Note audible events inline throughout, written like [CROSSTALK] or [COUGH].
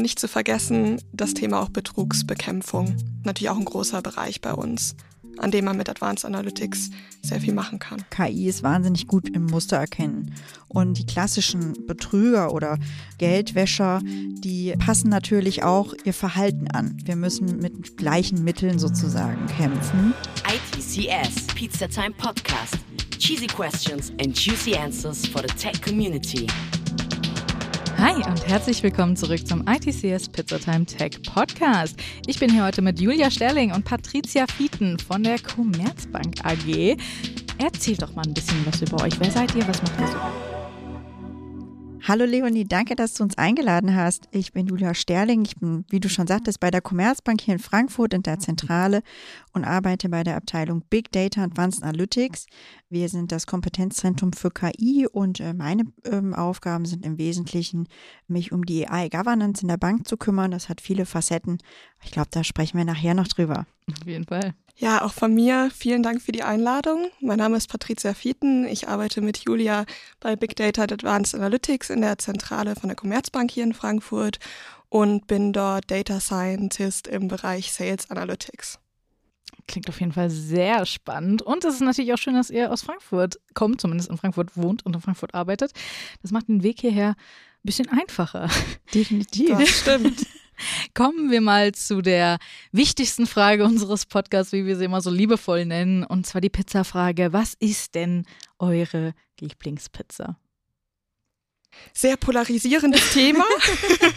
Nicht zu vergessen, das Thema auch Betrugsbekämpfung. Natürlich auch ein großer Bereich bei uns an dem man mit Advanced Analytics sehr viel machen kann. KI ist wahnsinnig gut im Muster erkennen. Und die klassischen Betrüger oder Geldwäscher, die passen natürlich auch ihr Verhalten an. Wir müssen mit gleichen Mitteln sozusagen kämpfen. ITCS, Pizza Time Podcast. Cheesy questions and juicy answers for the tech community. Hi und herzlich willkommen zurück zum ITCS Pizzatime Tech Podcast. Ich bin hier heute mit Julia Sterling und Patricia Fieten von der Commerzbank AG. Erzählt doch mal ein bisschen was über euch. Wer seid ihr? Was macht ihr so? Hallo Leonie, danke, dass du uns eingeladen hast. Ich bin Julia Sterling. Ich bin, wie du schon sagtest, bei der Commerzbank hier in Frankfurt in der Zentrale und arbeite bei der Abteilung Big Data Advanced Analytics. Wir sind das Kompetenzzentrum für KI und äh, meine ähm, Aufgaben sind im Wesentlichen, mich um die AI-Governance in der Bank zu kümmern. Das hat viele Facetten. Ich glaube, da sprechen wir nachher noch drüber. Auf jeden Fall. Ja, auch von mir vielen Dank für die Einladung. Mein Name ist Patricia Fieten. Ich arbeite mit Julia bei Big Data Advanced Analytics in der Zentrale von der Commerzbank hier in Frankfurt und bin dort Data Scientist im Bereich Sales Analytics. Klingt auf jeden Fall sehr spannend. Und es ist natürlich auch schön, dass ihr aus Frankfurt kommt, zumindest in Frankfurt wohnt und in Frankfurt arbeitet. Das macht den Weg hierher ein bisschen einfacher. Definitiv. [LAUGHS] Das stimmt. Kommen wir mal zu der wichtigsten Frage unseres Podcasts, wie wir sie immer so liebevoll nennen, und zwar die Pizzafrage. Was ist denn eure Lieblingspizza? Sehr polarisierendes Thema.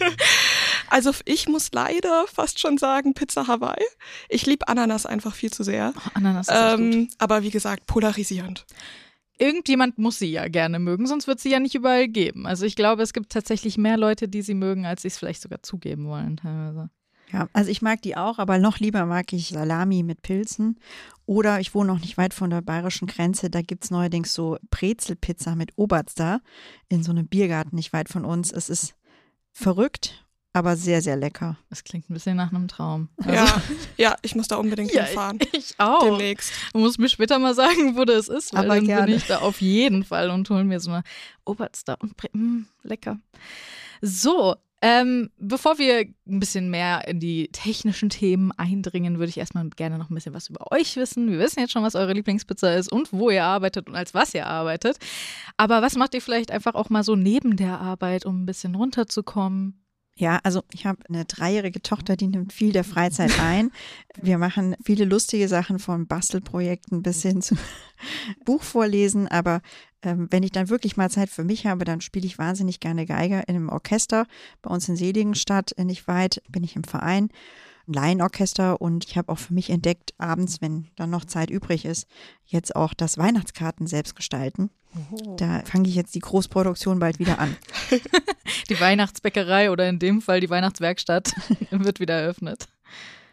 [LAUGHS] also ich muss leider fast schon sagen Pizza Hawaii. Ich liebe Ananas einfach viel zu sehr. Oh, Ananas ist ähm, gut. aber wie gesagt, polarisierend. Irgendjemand muss sie ja gerne mögen, sonst wird sie ja nicht überall geben. Also ich glaube, es gibt tatsächlich mehr Leute, die sie mögen, als sie es vielleicht sogar zugeben wollen teilweise. Ja, also ich mag die auch, aber noch lieber mag ich Salami mit Pilzen. Oder ich wohne noch nicht weit von der bayerischen Grenze, da gibt es neuerdings so Brezelpizza mit Oberster in so einem Biergarten nicht weit von uns. Es ist verrückt, aber sehr, sehr lecker. Das klingt ein bisschen nach einem Traum. Ja, [LAUGHS] ja, ich muss da unbedingt Also Ja, hinfahren. [LAUGHS] ich auch. Demnächst. Du musst mir später mal sagen, wo das ist, weil Aber dann gerne. bin ich da auf jeden Fall und hol mir so eine Oberster und Bre mm, lecker. So, ähm, bevor wir ein bisschen mehr in die technischen Themen eindringen, würde ich erstmal gerne noch ein bisschen was über euch wissen. Wir wissen jetzt schon, was eure Lieblingspizza ist und wo ihr arbeitet und als was ihr arbeitet. Aber was macht ihr vielleicht einfach auch mal so neben der Arbeit, um ein bisschen runterzukommen? Ja, also ich habe eine dreijährige Tochter, die nimmt viel der Freizeit [LAUGHS] ein. Wir machen viele lustige Sachen von Bastelprojekten bis hin zu [LAUGHS] Buch vorlesen. Aber ähm, wenn ich dann wirklich mal Zeit für mich habe, dann spiele ich wahnsinnig gerne Geiger in einem Orchester. Bei uns in Seligenstadt, nicht weit, bin ich im Verein. Ein Laienorchester und ich habe auch für mich entdeckt, abends, wenn dann noch Zeit übrig ist, jetzt auch das Weihnachtskarten selbst gestalten. Da fange ich jetzt die Großproduktion bald wieder an. [LAUGHS] Die Weihnachtsbäckerei oder in dem Fall die Weihnachtswerkstatt [LAUGHS] wird wieder eröffnet.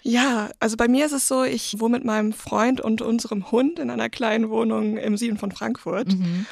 Ja, also bei mir ist es so, ich wohne mit meinem Freund und unserem Hund in einer kleinen Wohnung im Süden von Frankfurt. Mhm.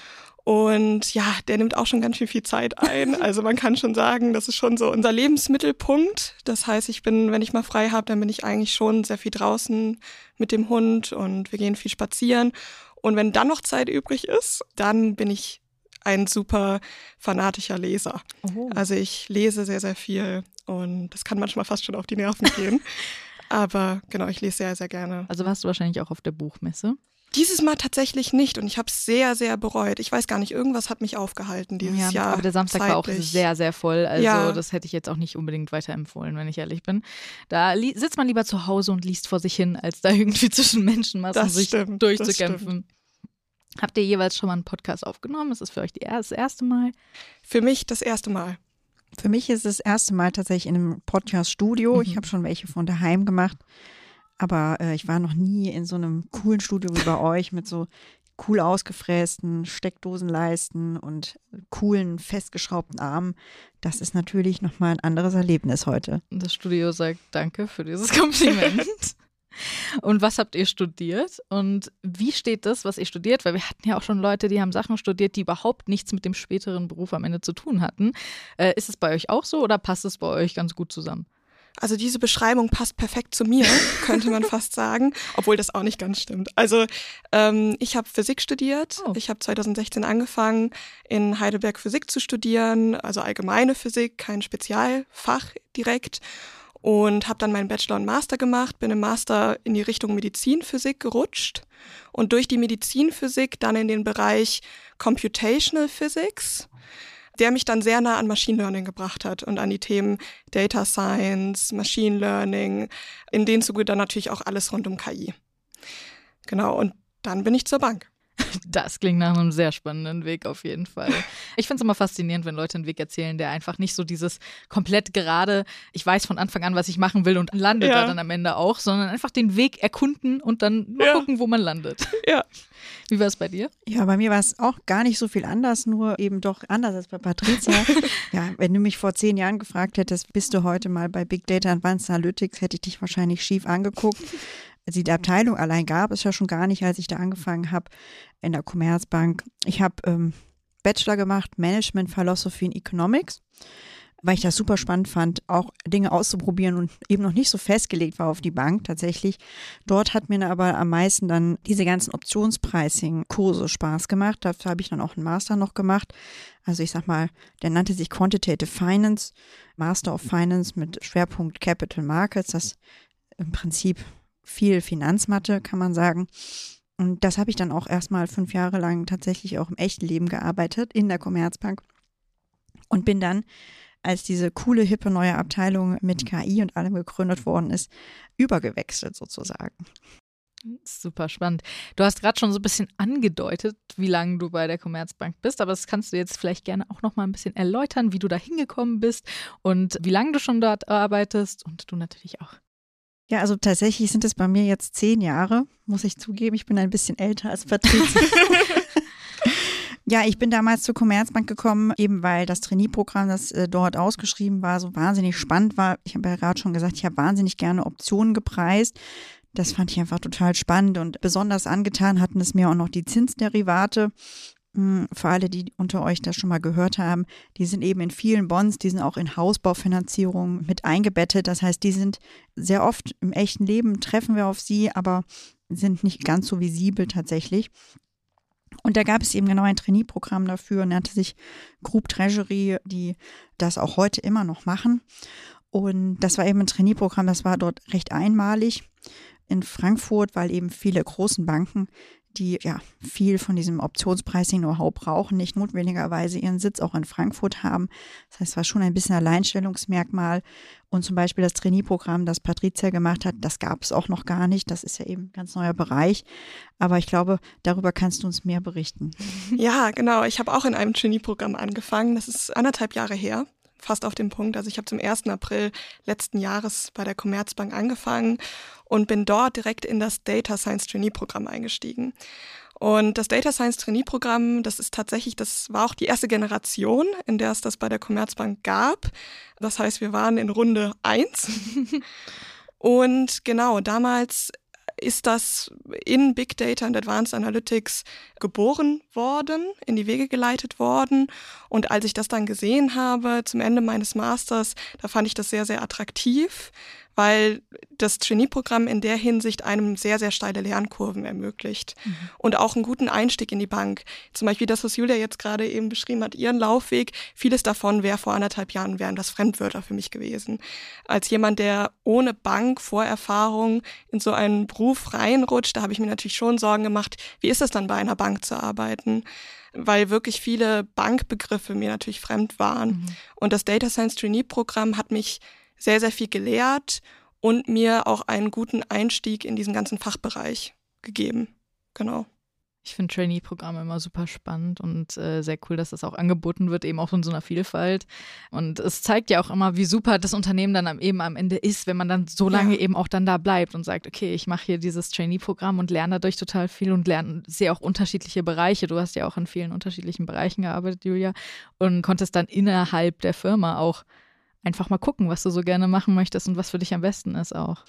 Und ja, der nimmt auch schon ganz schön viel Zeit ein. [LAUGHS] Also man kann schon sagen, das ist schon so unser Lebensmittelpunkt. Das heißt, ich bin, wenn ich mal frei habe, dann bin ich eigentlich schon sehr viel draußen mit dem Hund und wir gehen viel spazieren. Und wenn dann noch Zeit übrig ist, dann bin ich ein super fanatischer Leser. Oh. Also ich lese sehr, sehr viel und das kann manchmal fast schon auf die Nerven gehen. [LAUGHS] Aber genau, ich lese sehr, sehr gerne. Also warst du wahrscheinlich auch auf der Buchmesse. Dieses Mal tatsächlich nicht und ich habe es sehr, sehr bereut. Ich weiß gar nicht, irgendwas hat mich aufgehalten dieses ja, Jahr. aber der Samstag war auch zeitlich. sehr, sehr voll. Also Ja. das hätte ich jetzt auch nicht unbedingt weiterempfohlen, wenn ich ehrlich bin. Da sitzt man lieber zu Hause und liest vor sich hin, als da [LAUGHS] irgendwie zwischen Menschenmassen Das sich stimmt, das durchzukämpfen. Habt ihr jeweils schon mal einen Podcast aufgenommen? Ist das für euch das erste Mal? Für mich das erste Mal. Für mich ist es das erste Mal tatsächlich in einem Podcast-Studio. Ich habe schon welche von daheim gemacht, aber äh, ich war noch nie in so einem coolen Studio wie bei euch mit so cool ausgefrästen Steckdosenleisten und coolen festgeschraubten Armen. Das ist natürlich nochmal ein anderes Erlebnis heute. Das Studio sagt Danke für dieses [LAUGHS] Kompliment. Und was habt ihr studiert? Und wie steht das, was ihr studiert? Weil wir hatten ja auch schon Leute, die haben Sachen studiert, die überhaupt nichts mit dem späteren Beruf am Ende zu tun hatten. Äh, ist es bei euch auch so oder passt es bei euch ganz gut zusammen? Also diese Beschreibung passt perfekt zu mir, [LAUGHS] könnte man fast sagen, obwohl das auch nicht ganz stimmt. Also ähm, ich habe Physik studiert. Oh. Ich habe 2016 angefangen, in Heidelberg Physik zu studieren, also allgemeine Physik, kein Spezialfach direkt. Und habe dann meinen Bachelor und Master gemacht, bin im Master in die Richtung Medizinphysik gerutscht und durch die Medizinphysik dann in den Bereich Computational Physics der mich dann sehr nah an Machine Learning gebracht hat und an die Themen Data Science, Machine Learning, in denen Zuge dann natürlich auch alles rund um KI. Genau, und dann bin ich zur Bank. Das klingt nach einem sehr spannenden Weg auf jeden Fall. Ich finde es immer faszinierend, wenn Leute einen Weg erzählen, der einfach nicht so dieses komplett gerade, ich weiß von Anfang an, was ich machen will und landet ja. da dann am Ende auch, sondern einfach den Weg erkunden und dann mal ja. gucken, wo man landet. Ja. Wie war es bei dir? Ja, bei mir war es auch gar nicht so viel anders, nur eben doch anders als bei Patricia. [LAUGHS] ja, wenn du mich vor zehn Jahren gefragt hättest, bist du heute mal bei Big Data Advanced Analytics, hätte ich dich wahrscheinlich schief angeguckt. Also die Abteilung allein gab es ja schon gar nicht, als ich da angefangen habe in der Commerzbank. Ich habe ähm, Bachelor gemacht, Management Philosophy in Economics, weil ich das super spannend fand, auch Dinge auszuprobieren und eben noch nicht so festgelegt war auf die Bank tatsächlich. Dort hat mir aber am meisten dann diese ganzen Optionspricing-Kurse Spaß gemacht. Dafür habe ich dann auch einen Master noch gemacht. Also ich sag mal, der nannte sich Quantitative Finance, Master of Finance mit Schwerpunkt Capital Markets. Das im Prinzip viel Finanzmatte, kann man sagen. Und das habe ich dann auch erstmal fünf Jahre lang tatsächlich auch im echten Leben gearbeitet, in der Commerzbank. Und bin dann, als diese coole, hippe neue Abteilung mit KI und allem gegründet worden ist, übergewechselt sozusagen. Super spannend. Du hast gerade schon so ein bisschen angedeutet, wie lange du bei der Commerzbank bist, aber das kannst du jetzt vielleicht gerne auch noch mal ein bisschen erläutern, wie du da hingekommen bist und wie lange du schon dort arbeitest und du natürlich auch. Ja, also tatsächlich sind es bei mir jetzt zehn Jahre, muss ich zugeben. Ich bin ein bisschen älter als Patricia. [LAUGHS] ja, ich bin damals zur Commerzbank gekommen, eben weil das Trainee-Programm, das äh, dort ausgeschrieben war, so wahnsinnig spannend war. Ich habe ja gerade schon gesagt, ich habe wahnsinnig gerne Optionen gepreist. Das fand ich einfach total spannend und besonders angetan hatten es mir auch noch die Zinsderivate. Hm, für alle, die unter euch das schon mal gehört haben, die sind eben in vielen Bonds, die sind auch in Hausbaufinanzierung mit eingebettet. Das heißt, die sind sehr oft im echten Leben, treffen wir auf sie, aber sind nicht ganz so visibel tatsächlich. Und da gab es eben genau ein Trainee-Programm dafür, nannte sich Group Treasury, die das auch heute immer noch machen. Und das war eben ein Trainee-Programm, das war dort recht einmalig in Frankfurt, weil eben viele großen Banken die ja viel von diesem Optionspricing-Know-how brauchen, nicht notwendigerweise ihren Sitz auch in Frankfurt haben. Das heißt, es war schon ein bisschen Alleinstellungsmerkmal. Und zum Beispiel das Trainee-Programm, das Patricia gemacht hat, das gab es auch noch gar nicht. Das ist ja eben ein ganz neuer Bereich. Aber ich glaube, darüber kannst du uns mehr berichten. Ja, genau. Ich habe auch in einem Trainee-Programm angefangen. Das ist anderthalb Jahre her fast auf den Punkt. Also ich habe zum 1. April letzten Jahres bei der Commerzbank angefangen und bin dort direkt in das Data Science Trainee Programm eingestiegen. Und das Data Science Trainee Programm, das ist tatsächlich, das war auch die erste Generation, in der es das bei der Commerzbank gab. Das heißt, wir waren in Runde eins [LAUGHS] und genau, damals ist das in Big Data und Advanced Analytics geboren worden, in die Wege geleitet worden. Und als ich das dann gesehen habe zum Ende meines Masters, da fand ich das sehr, sehr attraktiv, weil das Trainee-Programm in der Hinsicht einem sehr, sehr steile Lernkurven ermöglicht mhm. und auch einen guten Einstieg in die Bank. Zum Beispiel das, was Julia jetzt gerade eben beschrieben hat, ihren Laufweg, vieles davon wäre vor anderthalb Jahren, wären das Fremdwörter für mich gewesen. Als jemand, der ohne Bank, Vorerfahrung in so einen Beruf reinrutscht, da habe ich mir natürlich schon Sorgen gemacht, wie ist es dann bei einer Bank zu arbeiten? weil wirklich viele Bankbegriffe mir natürlich fremd waren. Mhm. Und das Data Science Trainee Programm hat mich sehr, sehr viel gelehrt und mir auch einen guten Einstieg in diesen ganzen Fachbereich gegeben. Genau. Ich finde Trainee-Programme immer super spannend und äh, sehr cool, dass das auch angeboten wird, eben auch in so einer Vielfalt. Und es zeigt ja auch immer, wie super das Unternehmen dann am, eben am Ende ist, wenn man dann so lange ja. eben auch dann da bleibt und sagt, okay, ich mache hier dieses Trainee-Programm und lerne dadurch total viel und lerne sehr auch unterschiedliche Bereiche. Du hast ja auch in vielen unterschiedlichen Bereichen gearbeitet, Julia, und konntest dann innerhalb der Firma auch einfach mal gucken, was du so gerne machen möchtest und was für dich am besten ist auch.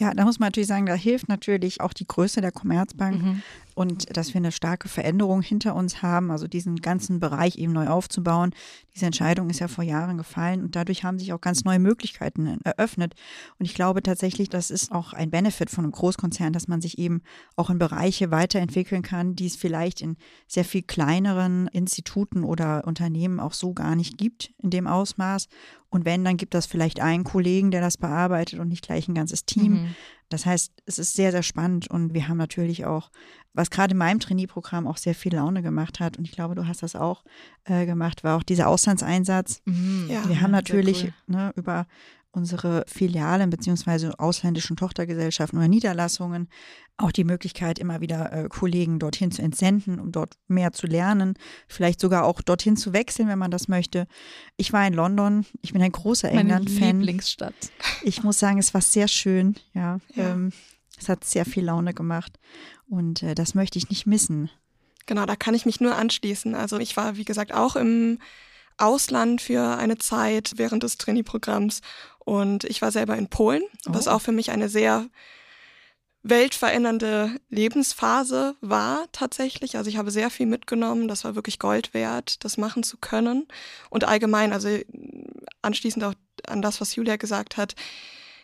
Ja, da muss man natürlich sagen, da hilft natürlich auch die Größe der Commerzbank Mhm. und dass wir eine starke Veränderung hinter uns haben, also diesen ganzen Bereich eben neu aufzubauen. Diese Entscheidung ist ja vor Jahren gefallen und dadurch haben sich auch ganz neue Möglichkeiten eröffnet. Und ich glaube tatsächlich, das ist auch ein Benefit von einem Großkonzern, dass man sich eben auch in Bereiche weiterentwickeln kann, die es vielleicht in sehr viel kleineren Instituten oder Unternehmen auch so gar nicht gibt in dem Ausmaß. Und wenn, dann gibt das vielleicht einen Kollegen, der das bearbeitet und nicht gleich ein ganzes Team. Mhm. Das heißt, es ist sehr, sehr spannend und wir haben natürlich auch, was gerade in meinem Trainee-Programm auch sehr viel Laune gemacht hat und ich glaube, du hast das auch äh, gemacht, war auch dieser Auslandseinsatz. Mhm. Ja. Wir haben natürlich cool. ne, über unsere Filialen beziehungsweise ausländischen Tochtergesellschaften oder Niederlassungen auch die Möglichkeit, immer wieder äh, Kollegen dorthin zu entsenden, um dort mehr zu lernen, vielleicht sogar auch dorthin zu wechseln, wenn man das möchte. Ich war in London, ich bin ein großer Meine England-Fan. Lieblingsstadt. Ich muss sagen, es war sehr schön, ja. Ja. Ähm, es hat sehr viel Laune gemacht und äh, das möchte ich nicht missen. Genau, da kann ich mich nur anschließen. Also ich war, wie gesagt, auch im Ausland für eine Zeit während des Trainee-Programms und ich war selber in Polen, was Oh. auch für mich eine sehr weltverändernde Lebensphase war tatsächlich. Also ich habe sehr viel mitgenommen. Das war wirklich Gold wert, das machen zu können. Und allgemein, also anschließend auch an das, was Julia gesagt hat,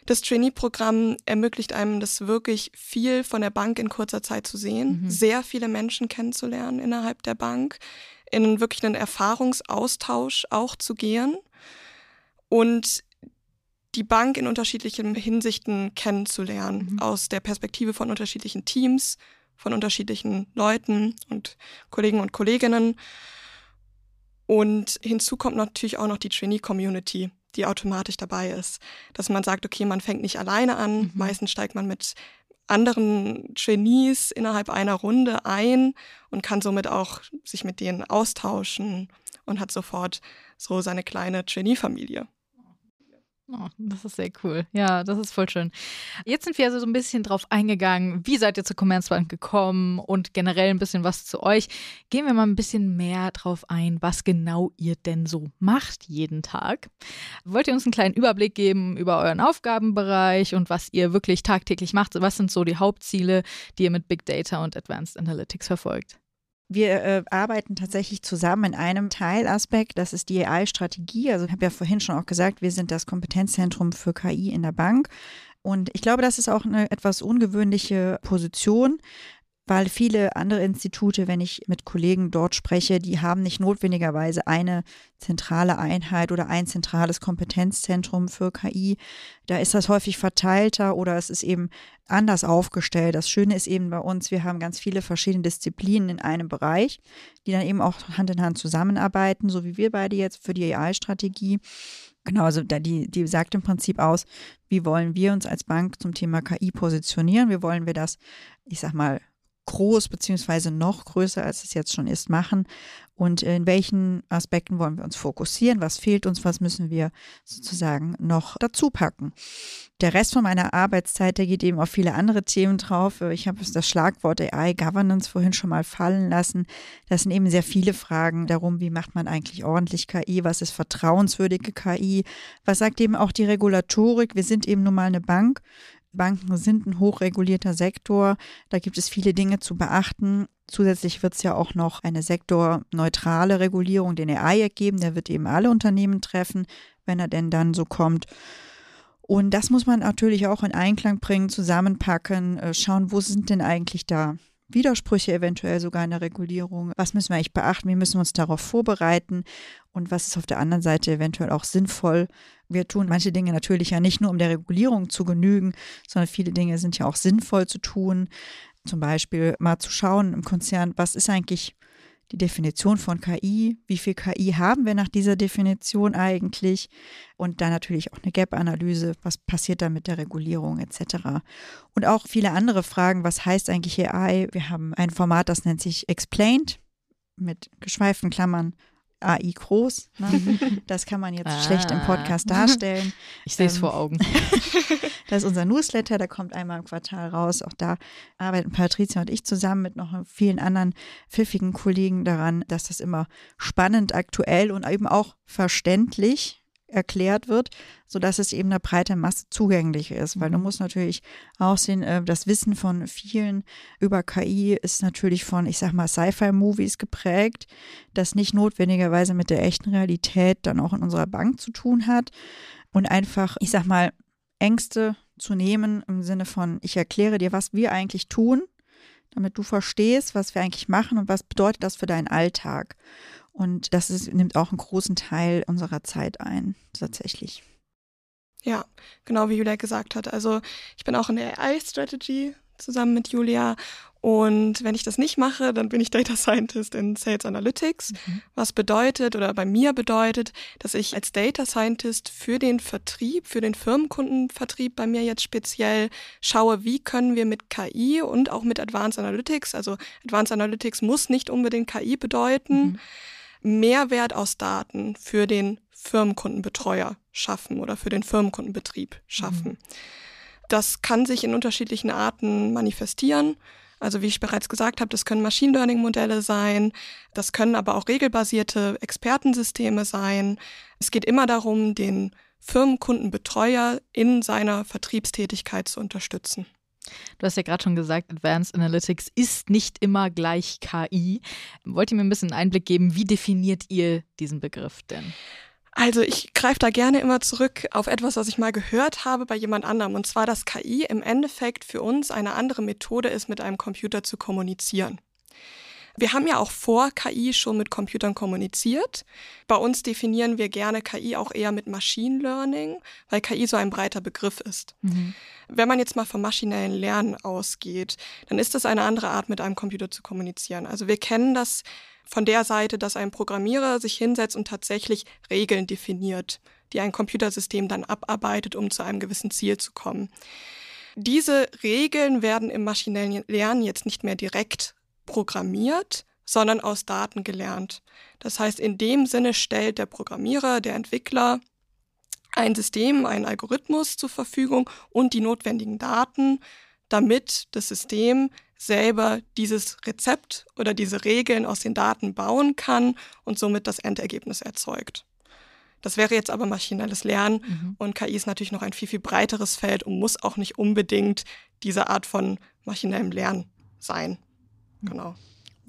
das Trainee-Programm ermöglicht einem das wirklich viel von der Bank in kurzer Zeit zu sehen, Mhm. sehr viele Menschen kennenzulernen innerhalb der Bank, in wirklich einen Erfahrungsaustausch auch zu gehen und die Bank in unterschiedlichen Hinsichten kennenzulernen, Mhm. aus der Perspektive von unterschiedlichen Teams, von unterschiedlichen Leuten und Kollegen und Kolleginnen. Und hinzu kommt natürlich auch noch die Trainee-Community, die automatisch dabei ist. Dass man sagt, okay, man fängt nicht alleine an, Mhm. meistens steigt man mit anderen Trainees innerhalb einer Runde ein und kann somit auch sich mit denen austauschen und hat sofort so seine kleine Trainee-Familie. Oh, das ist sehr cool. Ja, das ist voll schön. Jetzt sind wir also so ein bisschen drauf eingegangen, wie seid ihr zur Commerzbank gekommen und generell ein bisschen was zu euch. Gehen wir mal ein bisschen mehr drauf ein, was genau ihr denn so macht jeden Tag. Wollt ihr uns einen kleinen Überblick geben über euren Aufgabenbereich und was ihr wirklich tagtäglich macht? Was sind so die Hauptziele, die ihr mit Big Data und Advanced Analytics verfolgt? Wir äh, arbeiten tatsächlich zusammen in einem Teilaspekt, das ist die AI-Strategie. Also ich habe ja vorhin schon auch gesagt, wir sind das Kompetenzzentrum für KI in der Bank. Und ich glaube, das ist auch eine etwas ungewöhnliche Position, weil viele andere Institute, wenn ich mit Kollegen dort spreche, die haben nicht notwendigerweise eine zentrale Einheit oder ein zentrales Kompetenzzentrum für KI. Da ist das häufig verteilter oder es ist eben anders aufgestellt. Das Schöne ist eben bei uns, wir haben ganz viele verschiedene Disziplinen in einem Bereich, die dann eben auch Hand in Hand zusammenarbeiten, so wie wir beide jetzt für die AI-Strategie. Genau, also die, die sagt im Prinzip aus, wie wollen wir uns als Bank zum Thema KI positionieren? Wie wollen wir das, ich sag mal, groß beziehungsweise noch größer, als es jetzt schon ist, machen und in welchen Aspekten wollen wir uns fokussieren, was fehlt uns, was müssen wir sozusagen noch dazu packen. Der Rest von meiner Arbeitszeit, der geht eben auf viele andere Themen drauf. Ich habe das Schlagwort AI Governance vorhin schon mal fallen lassen. Das sind eben sehr viele Fragen darum, wie macht man eigentlich ordentlich KI, was ist vertrauenswürdige KI, was sagt eben auch die Regulatorik. Wir sind eben nun mal eine Bank. Banken sind ein hochregulierter Sektor. Da gibt es viele Dinge zu beachten. Zusätzlich wird es ja auch noch eine sektorneutrale Regulierung, den AI ergeben. Der wird eben alle Unternehmen treffen, wenn er denn dann so kommt. Und das muss man natürlich auch in Einklang bringen, zusammenpacken, äh, schauen, wo sind denn eigentlich da Widersprüche eventuell sogar in der Regulierung. Was müssen wir eigentlich beachten? Wie müssen wir uns darauf vorbereiten? Und was ist auf der anderen Seite eventuell auch sinnvoll? Wir tun manche Dinge natürlich ja nicht nur, um der Regulierung zu genügen, sondern viele Dinge sind ja auch sinnvoll zu tun. Zum Beispiel mal zu schauen im Konzern, was ist eigentlich die Definition von KI, wie viel KI haben wir nach dieser Definition eigentlich und dann natürlich auch eine Gap-Analyse, was passiert da mit der Regulierung etc. Und auch viele andere Fragen, was heißt eigentlich AI? Wir haben ein Format, das nennt sich Explained mit geschweiften Klammern AI groß. Ne? [LAUGHS] Das kann man jetzt Ah. schlecht im Podcast darstellen. [LAUGHS] Ich sehe es Ähm, vor Augen. [LAUGHS] Das ist unser Newsletter, der kommt einmal im Quartal raus. Auch da arbeiten Patricia und ich zusammen mit noch vielen anderen pfiffigen Kollegen daran, dass das immer spannend, aktuell und eben auch verständlich erklärt wird, sodass es eben einer breiten Masse zugänglich ist. Weil du Mhm. musst natürlich auch sehen, äh, das Wissen von vielen über KI ist natürlich von, ich sag mal, Sci-Fi-Movies geprägt, das nicht notwendigerweise mit der echten Realität dann auch in unserer Bank zu tun hat. Und einfach, ich sag mal, Ängste zu nehmen im Sinne von, ich erkläre dir, was wir eigentlich tun, damit du verstehst, was wir eigentlich machen und was bedeutet das für deinen Alltag. Und das ist, nimmt auch einen großen Teil unserer Zeit ein, tatsächlich. Ja, genau wie Julia gesagt hat. Also ich bin auch in der AI-Strategy zusammen mit Julia. Und wenn ich das nicht mache, dann bin ich Data Scientist in Sales Analytics, was bedeutet oder bei mir bedeutet, dass ich als Data Scientist für den Vertrieb, für den Firmenkundenvertrieb bei mir jetzt speziell schaue, wie können wir mit KI und auch mit Advanced Analytics, also Advanced Analytics muss nicht unbedingt KI bedeuten, Mehrwert aus Daten für den Firmenkundenbetreuer schaffen oder für den Firmenkundenbetrieb schaffen. Das kann sich in unterschiedlichen Arten manifestieren. Also wie ich bereits gesagt habe, das können Machine Learning Modelle sein, das können aber auch regelbasierte Expertensysteme sein. Es geht immer darum, den Firmenkundenbetreuer in seiner Vertriebstätigkeit zu unterstützen. Du hast ja gerade schon gesagt, Advanced Analytics ist nicht immer gleich KI. Wollt ihr mir ein bisschen Einblick geben, wie definiert ihr diesen Begriff denn? Also ich greife da gerne immer zurück auf etwas, was ich mal gehört habe bei jemand anderem. Und zwar, dass KI im Endeffekt für uns eine andere Methode ist, mit einem Computer zu kommunizieren. Wir haben ja auch vor KI schon mit Computern kommuniziert. Bei uns definieren wir gerne KI auch eher mit Machine Learning, weil KI so ein breiter Begriff ist. Wenn man jetzt mal vom maschinellen Lernen ausgeht, dann ist das eine andere Art, mit einem Computer zu kommunizieren. Also wir kennen das von der Seite, dass ein Programmierer sich hinsetzt und tatsächlich Regeln definiert, die ein Computersystem dann abarbeitet, um zu einem gewissen Ziel zu kommen. Diese Regeln werden im maschinellen Lernen jetzt nicht mehr direkt programmiert, sondern aus Daten gelernt. Das heißt, in dem Sinne stellt der Programmierer, der Entwickler ein System, einen Algorithmus zur Verfügung und die notwendigen Daten, damit das System selber dieses Rezept oder diese Regeln aus den Daten bauen kann und somit das Endergebnis erzeugt. Das wäre jetzt aber maschinelles Lernen Mhm. und KI ist natürlich noch ein viel, viel breiteres Feld und muss auch nicht unbedingt diese Art von maschinellem Lernen sein. Genau.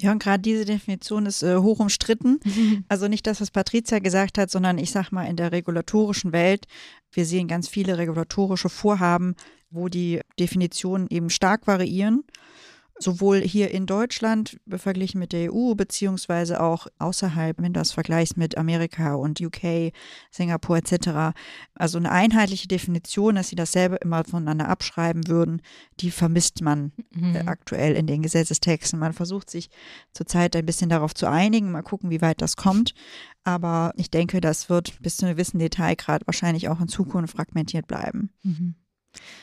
Ja, und gerade diese Definition ist äh, hoch umstritten. [LAUGHS] Also nicht das, was Patricia gesagt hat, sondern ich sag mal in der regulatorischen Welt. Wir sehen ganz viele regulatorische Vorhaben, wo die Definitionen eben stark variieren. Sowohl hier in Deutschland verglichen mit der EU, beziehungsweise auch außerhalb, wenn du das vergleichst mit Amerika und UK, Singapur etc. Also eine einheitliche Definition, dass sie dasselbe immer voneinander abschreiben würden, die vermisst man Mhm. äh, aktuell in den Gesetzestexten. Man versucht sich zurzeit ein bisschen darauf zu einigen, mal gucken, wie weit das kommt. Aber ich denke, das wird bis zu einem gewissen Detailgrad wahrscheinlich auch in Zukunft fragmentiert bleiben. Mhm.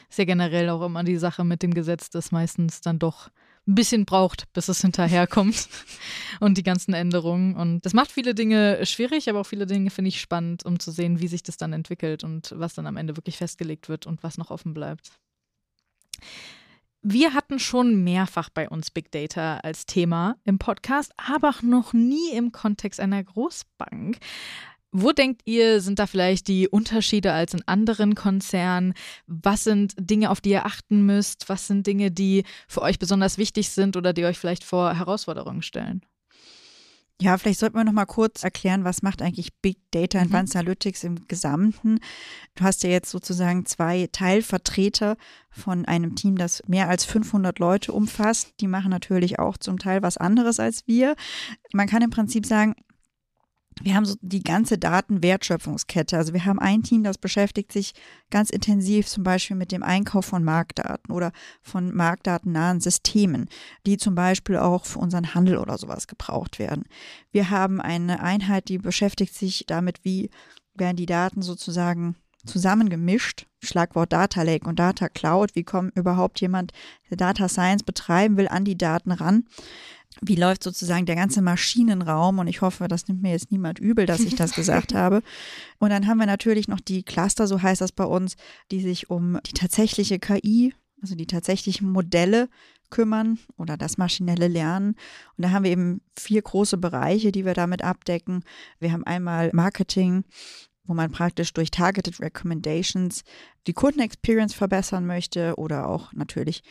Ist ja generell auch immer die Sache mit dem Gesetz, das meistens dann doch ein bisschen braucht, bis es hinterherkommt [LAUGHS] und die ganzen Änderungen. Und das macht viele Dinge schwierig, aber auch viele Dinge finde ich spannend, um zu sehen, wie sich das dann entwickelt und was dann am Ende wirklich festgelegt wird und was noch offen bleibt. Wir hatten schon mehrfach bei uns Big Data als Thema im Podcast, aber noch nie im Kontext einer Großbank. Wo denkt ihr, sind da vielleicht die Unterschiede als in anderen Konzernen? Was sind Dinge, auf die ihr achten müsst? Was sind Dinge, die für euch besonders wichtig sind oder die euch vielleicht vor Herausforderungen stellen? Ja, vielleicht sollten wir noch mal kurz erklären, was macht eigentlich Big Data Advanced Analytics im Gesamten. Du hast ja jetzt sozusagen zwei Teilvertreter von einem Team, das mehr als 500 Leute umfasst. Die machen natürlich auch zum Teil was anderes als wir. Man kann im Prinzip sagen, wir haben so die ganze Datenwertschöpfungskette. Also wir haben ein Team, das beschäftigt sich ganz intensiv zum Beispiel mit dem Einkauf von Marktdaten oder von marktdatennahen Systemen, die zum Beispiel auch für unseren Handel oder sowas gebraucht werden. Wir haben eine Einheit, die beschäftigt sich damit, wie werden die Daten sozusagen zusammengemischt. Schlagwort Data Lake und Data Cloud. Wie kommt überhaupt jemand, der Data Science betreiben will, an die Daten ran? Wie läuft sozusagen der ganze Maschinenraum? Und ich hoffe, das nimmt mir jetzt niemand übel, dass ich das gesagt [LAUGHS] habe. Und dann haben wir natürlich noch die Cluster, so heißt das bei uns, die sich um die tatsächliche KI, also die tatsächlichen Modelle kümmern oder das maschinelle Lernen. Und da haben wir eben vier große Bereiche, die wir damit abdecken. Wir haben einmal Marketing, wo man praktisch durch Targeted Recommendations die Kundenexperience verbessern möchte oder auch natürlich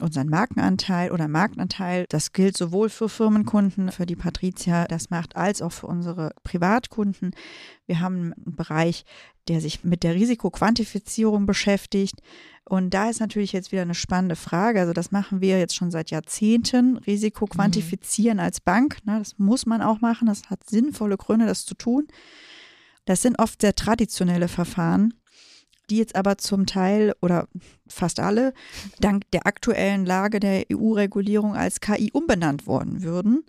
unseren Markenanteil oder Marktanteil. Das gilt sowohl für Firmenkunden, für die Patricia das macht, als auch für unsere Privatkunden. Wir haben einen Bereich, der sich mit der Risikoquantifizierung beschäftigt. Und da ist natürlich jetzt wieder eine spannende Frage. Also das machen wir jetzt schon seit Jahrzehnten. Risiko quantifizieren mhm. als Bank. Ne, das muss man auch machen. Das hat sinnvolle Gründe, das zu tun. Das sind oft sehr traditionelle Verfahren, die jetzt aber zum Teil oder fast alle dank der aktuellen Lage der EU-Regulierung als KI umbenannt worden würden.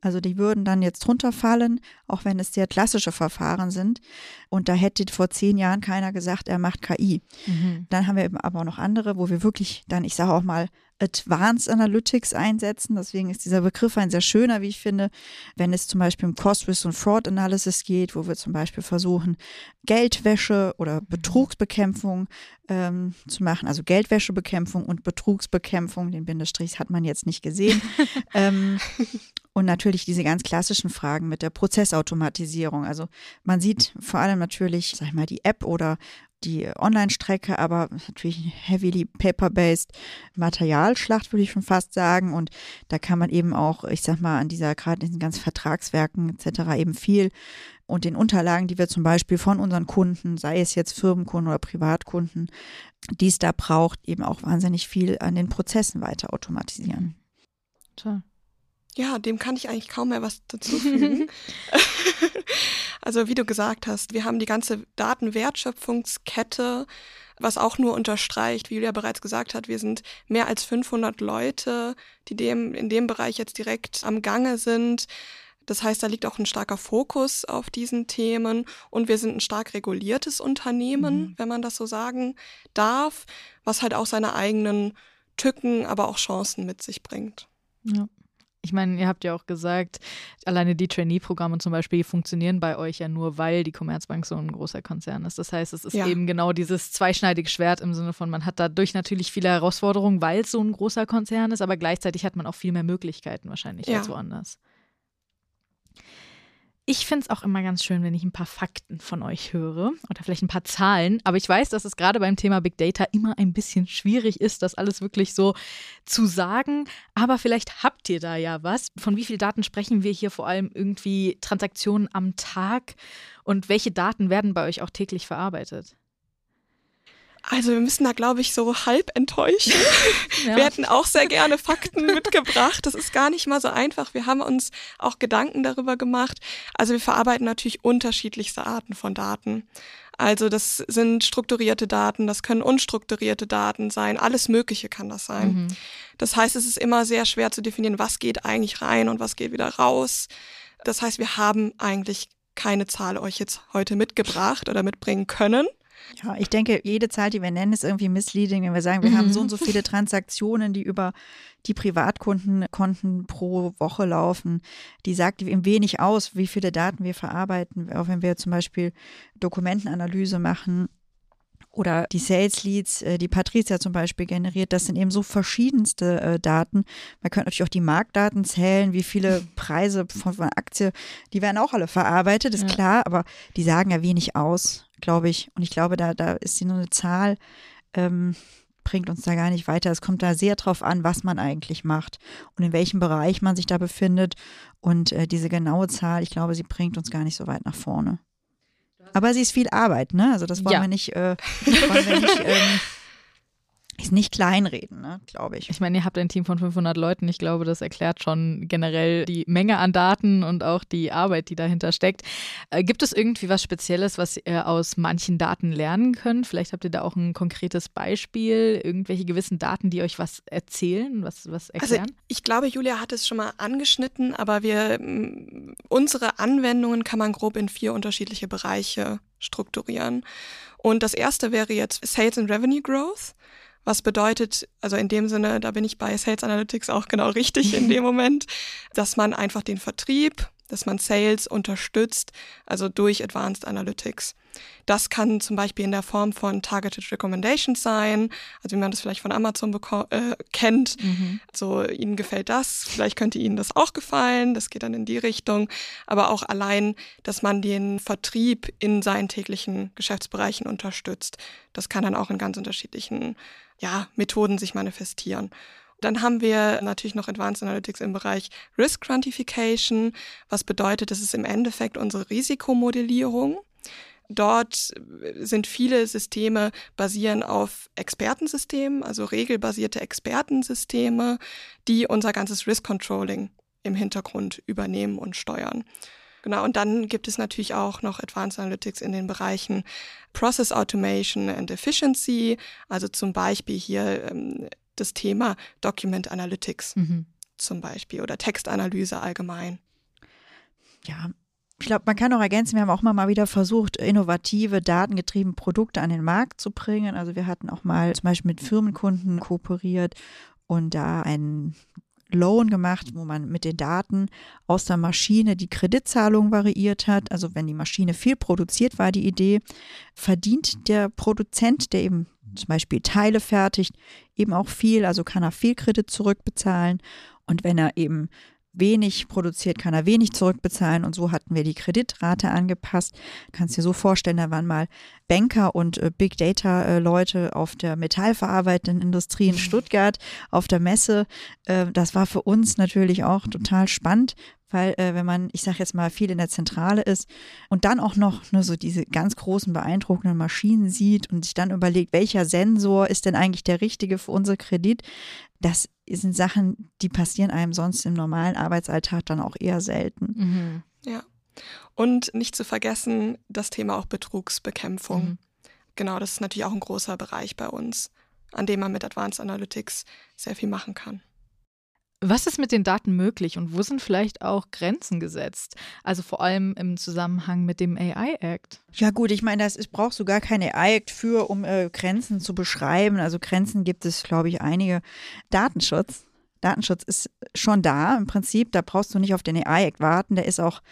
Also die würden dann jetzt drunter fallen, auch wenn es sehr klassische Verfahren sind. Und da hätte vor zehn Jahren keiner gesagt, er macht KI. Mhm. Dann haben wir eben aber auch noch andere, wo wir wirklich dann, ich sage auch mal, Advanced Analytics einsetzen. Deswegen ist dieser Begriff ein sehr schöner, wie ich finde, wenn es zum Beispiel um Cost, Risk und Fraud Analysis geht, wo wir zum Beispiel versuchen, Geldwäsche oder Betrugsbekämpfung ähm, zu machen, also Geldwäschebekämpfung und Betrugsbekämpfung. Den Bindestrich hat man jetzt nicht gesehen. [LAUGHS] ähm, und natürlich diese ganz klassischen Fragen mit der Prozessautomatisierung. Also man sieht vor allem natürlich, sag ich mal, die App oder die Online-Strecke, aber natürlich heavily paper-based Materialschlacht, würde ich schon fast sagen. Und da kann man eben auch, ich sag mal, an dieser, gerade in diesen ganzen Vertragswerken etc. eben viel und den Unterlagen, die wir zum Beispiel von unseren Kunden, sei es jetzt Firmenkunden oder Privatkunden, die es da braucht, eben auch wahnsinnig viel an den Prozessen weiter automatisieren. Toll. Ja, dem kann ich eigentlich kaum mehr was dazu fügen. [LAUGHS] [LAUGHS] also wie du gesagt hast, wir haben die ganze Datenwertschöpfungskette, was auch nur unterstreicht, wie Julia bereits gesagt hat, wir sind mehr als 500 Leute, die dem, in dem Bereich jetzt direkt am Gange sind. Das heißt, da liegt auch ein starker Fokus auf diesen Themen und wir sind ein stark reguliertes Unternehmen, mhm. wenn man das so sagen darf, was halt auch seine eigenen Tücken, aber auch Chancen mit sich bringt. Ja. Ich meine, ihr habt ja auch gesagt, alleine die Trainee-Programme zum Beispiel funktionieren bei euch ja nur, weil die Commerzbank so ein großer Konzern ist. Das heißt, es ist ja. eben genau dieses zweischneidige Schwert im Sinne von, man hat dadurch natürlich viele Herausforderungen, weil es so ein großer Konzern ist, aber gleichzeitig hat man auch viel mehr Möglichkeiten wahrscheinlich ja. als woanders. Ich finde es auch immer ganz schön, wenn ich ein paar Fakten von euch höre oder vielleicht ein paar Zahlen. Aber ich weiß, dass es gerade beim Thema Big Data immer ein bisschen schwierig ist, das alles wirklich so zu sagen. Aber vielleicht habt ihr da ja was. Von wie vielen Daten sprechen wir hier vor allem irgendwie Transaktionen am Tag? Und welche Daten werden bei euch auch täglich verarbeitet? Also wir müssen da, glaube ich, so halb enttäuschen. [LAUGHS] Ja. Wir hätten auch sehr gerne Fakten mitgebracht. Das ist gar nicht mal so einfach. Wir haben uns auch Gedanken darüber gemacht. Also wir verarbeiten natürlich unterschiedlichste Arten von Daten. Also das sind strukturierte Daten, das können unstrukturierte Daten sein, alles Mögliche kann das sein. Mhm. Das heißt, es ist immer sehr schwer zu definieren, was geht eigentlich rein und was geht wieder raus. Das heißt, wir haben eigentlich keine Zahl euch jetzt heute mitgebracht oder mitbringen können. Ja, ich denke, jede Zahl, die wir nennen, ist irgendwie misleading, wenn wir sagen, wir mhm. haben so und so viele Transaktionen, die über die Privatkundenkonten pro Woche laufen. Die sagt eben wenig aus, wie viele Daten wir verarbeiten, auch wenn wir zum Beispiel Dokumentenanalyse machen oder die Sales Leads, äh, die Patricia zum Beispiel generiert, das sind eben so verschiedenste äh, Daten. Man könnte natürlich auch die Marktdaten zählen, wie viele [LAUGHS] Preise von, von Aktie, die werden auch alle verarbeitet, ist ja. klar, aber die sagen ja wenig aus, glaube ich. Und ich glaube, da, da ist die nur eine Zahl, ähm, bringt uns da gar nicht weiter. Es kommt da sehr drauf an, was man eigentlich macht und in welchem Bereich man sich da befindet. Und äh, diese genaue Zahl, ich glaube, sie bringt uns gar nicht so weit nach vorne. Aber sie ist viel Arbeit, ne? Also das wollen ja. wir nicht, äh, [LAUGHS] wollen wir nicht ähm, ist nicht kleinreden, ne, glaube ich. Ich meine, ihr habt ein Team von 500 Leuten. Ich glaube, das erklärt schon generell die Menge an Daten und auch die Arbeit, die dahinter steckt. Äh, gibt es irgendwie was Spezielles, was ihr aus manchen Daten lernen könnt? Vielleicht habt ihr da auch ein konkretes Beispiel, irgendwelche gewissen Daten, die euch was erzählen, was, was also, erklären? Also ich glaube, Julia hat es schon mal angeschnitten, aber wir, unsere Anwendungen kann man grob in vier unterschiedliche Bereiche strukturieren. Und das erste wäre jetzt Sales and Revenue Growth. Was bedeutet, also in dem Sinne, da bin ich bei Sales Analytics auch genau richtig in dem [LAUGHS] Moment, dass man einfach den Vertrieb dass man Sales unterstützt, also durch Advanced Analytics. Das kann zum Beispiel in der Form von Targeted Recommendations sein, also wie man das vielleicht von Amazon äh, kennt. Mhm. So, Ihnen gefällt das, vielleicht könnte Ihnen das auch gefallen, das geht dann in die Richtung. Aber auch allein, dass man den Vertrieb in seinen täglichen Geschäftsbereichen unterstützt. Das kann dann auch in ganz unterschiedlichen ja, Methoden sich manifestieren. Dann haben wir natürlich noch Advanced Analytics im Bereich Risk Quantification, was bedeutet, das ist im Endeffekt unsere Risikomodellierung. Dort sind viele Systeme basieren auf Expertensystemen, also regelbasierte Expertensysteme, die unser ganzes Risk Controlling im Hintergrund übernehmen und steuern. Genau, und dann gibt es natürlich auch noch Advanced Analytics in den Bereichen Process Automation and Efficiency, also zum Beispiel hier ähm, das Thema Document Analytics mhm. zum Beispiel oder Textanalyse allgemein. Ja, ich glaube, man kann auch ergänzen, wir haben auch mal wieder versucht, innovative, datengetriebene Produkte an den Markt zu bringen. Also wir hatten auch mal zum Beispiel mit Firmenkunden kooperiert und da einen Loan gemacht, wo man mit den Daten aus der Maschine die Kreditzahlung variiert hat. Also wenn die Maschine viel produziert, war die Idee, verdient der Produzent, der eben zum Beispiel Teile fertigt, eben auch viel, also kann er viel Kredit zurückbezahlen. Und wenn er eben wenig produziert, kann er wenig zurückbezahlen und so hatten wir die Kreditrate angepasst. Kannst dir so vorstellen, da waren mal Banker und äh, Big Data äh, Leute auf der metallverarbeitenden Industrie in mhm. Stuttgart auf der Messe. Äh, das war für uns natürlich auch total spannend, weil äh, wenn man, ich sage jetzt mal, viel in der Zentrale ist und dann auch noch nur so diese ganz großen beeindruckenden Maschinen sieht und sich dann überlegt, welcher Sensor ist denn eigentlich der richtige für unser Kredit, das sind Sachen, die passieren einem sonst im normalen Arbeitsalltag dann auch eher selten. Mhm. Ja. Und nicht zu vergessen, das Thema auch Betrugsbekämpfung. Mhm. Genau, das ist natürlich auch ein großer Bereich bei uns, an dem man mit Advanced Analytics sehr viel machen kann. Was ist mit den Daten möglich und wo sind vielleicht auch Grenzen gesetzt? Also vor allem im Zusammenhang mit dem AI Act. Ja gut, ich meine, es braucht sogar kein AI Act für, um äh, Grenzen zu beschreiben. Also Grenzen gibt es, glaube ich, einige. Datenschutz. Datenschutz ist schon da im Prinzip. Da brauchst du nicht auf den AI Act warten. Der ist auch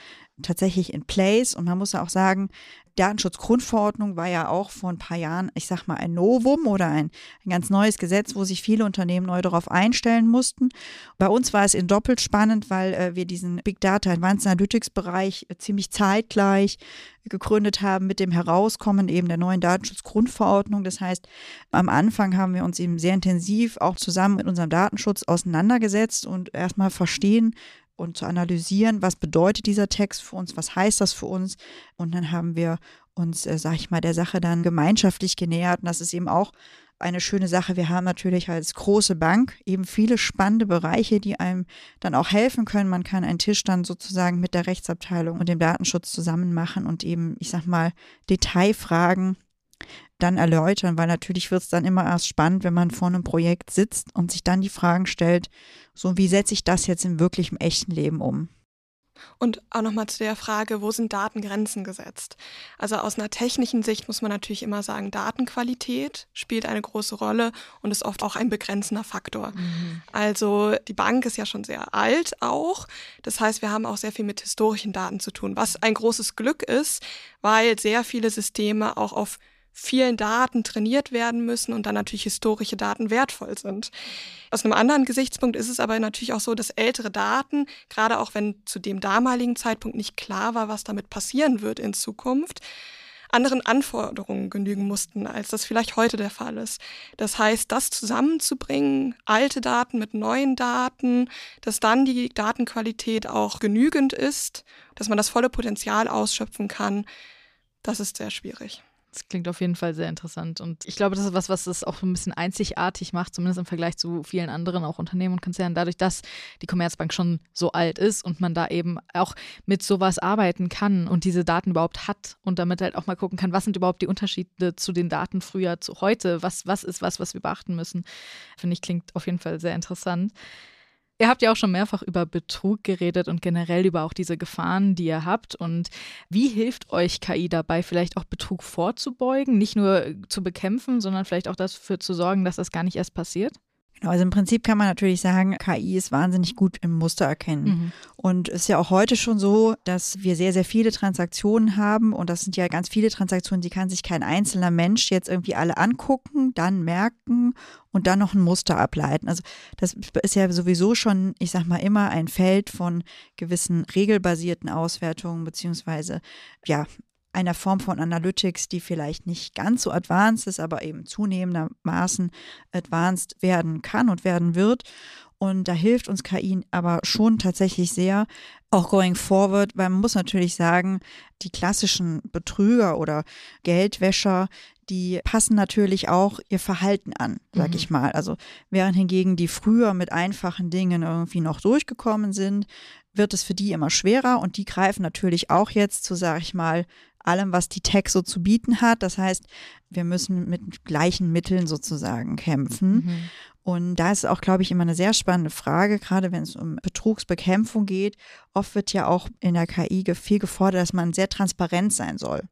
tatsächlich in place. Und man muss ja auch sagen, Datenschutzgrundverordnung war ja auch vor ein paar Jahren, ich sag mal, ein Novum oder ein, ein ganz neues Gesetz, wo sich viele Unternehmen neu darauf einstellen mussten. Bei uns war es in doppelt spannend, weil äh, wir diesen Big Data Advanced Analytics Bereich äh, ziemlich zeitgleich gegründet haben mit dem Herauskommen eben der neuen Datenschutzgrundverordnung. Das heißt, am Anfang haben wir uns eben sehr intensiv auch zusammen mit unserem Datenschutz auseinandergesetzt und erstmal verstehen, und zu analysieren, was bedeutet dieser Text für uns, was heißt das für uns. Und dann haben wir uns, äh, sag ich mal, der Sache dann gemeinschaftlich genähert. Und das ist eben auch eine schöne Sache. Wir haben natürlich als große Bank eben viele spannende Bereiche, die einem dann auch helfen können. Man kann einen Tisch dann sozusagen mit der Rechtsabteilung und dem Datenschutz zusammen machen und eben, ich sag mal, Detailfragen dann erläutern, weil natürlich wird es dann immer erst spannend, wenn man vor einem Projekt sitzt und sich dann die Fragen stellt, so wie setze ich das jetzt im wirklichen echten Leben um? Und auch nochmal zu der Frage, wo sind Datengrenzen gesetzt? Also aus einer technischen Sicht muss man natürlich immer sagen, Datenqualität spielt eine große Rolle und ist oft auch ein begrenzender Faktor. Mhm. Also die Bank ist ja schon sehr alt auch. Das heißt, wir haben auch sehr viel mit historischen Daten zu tun, was ein großes Glück ist, weil sehr viele Systeme auch auf vielen Daten trainiert werden müssen und dann natürlich historische Daten wertvoll sind. Aus einem anderen Gesichtspunkt ist es aber natürlich auch so, dass ältere Daten, gerade auch wenn zu dem damaligen Zeitpunkt nicht klar war, was damit passieren wird in Zukunft, anderen Anforderungen genügen mussten, als das vielleicht heute der Fall ist. Das heißt, das zusammenzubringen, alte Daten mit neuen Daten, dass dann die Datenqualität auch genügend ist, dass man das volle Potenzial ausschöpfen kann, das ist sehr schwierig. Das klingt auf jeden Fall sehr interessant. Und ich glaube, das ist was, was es auch ein bisschen einzigartig macht, zumindest im Vergleich zu vielen anderen auch Unternehmen und Konzernen, dadurch, dass die Commerzbank schon so alt ist und man da eben auch mit sowas arbeiten kann und diese Daten überhaupt hat und damit halt auch mal gucken kann, was sind überhaupt die Unterschiede zu den Daten früher zu heute, was, was ist was, was wir beachten müssen. Finde ich, klingt auf jeden Fall sehr interessant. Ihr habt ja auch schon mehrfach über Betrug geredet und generell über auch diese Gefahren, die ihr habt. Und wie hilft euch KI dabei, vielleicht auch Betrug vorzubeugen, nicht nur zu bekämpfen, sondern vielleicht auch dafür zu sorgen, dass das gar nicht erst passiert? Genau, also im Prinzip kann man natürlich sagen, KI ist wahnsinnig gut im Muster erkennen. Mhm. Und es ist ja auch heute schon so, dass wir sehr, sehr viele Transaktionen haben. Und das sind ja ganz viele Transaktionen, die kann sich kein einzelner Mensch jetzt irgendwie alle angucken, dann merken und dann noch ein Muster ableiten. Also das ist ja sowieso schon, ich sag mal, immer ein Feld von gewissen regelbasierten Auswertungen, beziehungsweise ja, einer Form von Analytics, die vielleicht nicht ganz so advanced ist, aber eben zunehmendermaßen advanced werden kann und werden wird. Und da hilft uns KI aber schon tatsächlich sehr, auch going forward, weil man muss natürlich sagen, die klassischen Betrüger oder Geldwäscher, die passen natürlich auch ihr Verhalten an, sag Mhm. ich mal. Also während hingegen die früher mit einfachen Dingen irgendwie noch durchgekommen sind, wird es für die immer schwerer und die greifen natürlich auch jetzt zu, sag ich mal, allem, was die Tech so zu bieten hat. Das heißt, wir müssen mit gleichen Mitteln sozusagen kämpfen. Mhm. Und da ist auch, glaube ich, immer eine sehr spannende Frage, gerade wenn es um Betrugsbekämpfung geht. Oft wird ja auch in der KI viel gefordert, dass man sehr transparent sein soll.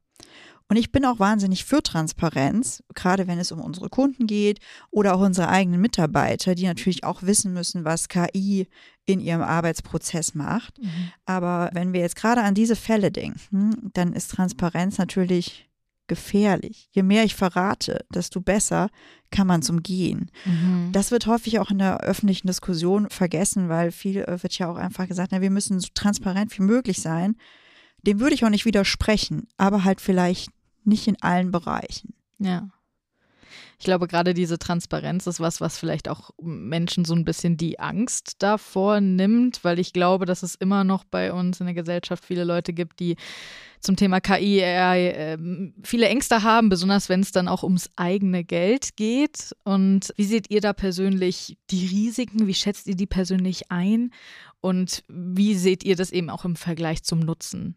Und ich bin auch wahnsinnig für Transparenz, gerade wenn es um unsere Kunden geht oder auch unsere eigenen Mitarbeiter, die natürlich auch wissen müssen, was KI in ihrem Arbeitsprozess macht. Mhm. Aber wenn wir jetzt gerade an diese Fälle denken, dann ist Transparenz natürlich gefährlich. Je mehr ich verrate, desto besser kann man es umgehen. Mhm. Das wird häufig auch in der öffentlichen Diskussion vergessen, weil viel äh, wird ja auch einfach gesagt, na, wir müssen so transparent wie möglich sein. Dem würde ich auch nicht widersprechen, aber halt vielleicht nicht in allen Bereichen. Ja. Ich glaube, gerade diese Transparenz ist was, was vielleicht auch Menschen so ein bisschen die Angst davor nimmt, weil ich glaube, dass es immer noch bei uns in der Gesellschaft viele Leute gibt, die zum Thema KI ähm, viele Ängste haben, besonders wenn es dann auch ums eigene Geld geht. Und wie seht ihr da persönlich die Risiken? Wie schätzt ihr die persönlich ein? Und wie seht ihr das eben auch im Vergleich zum Nutzen?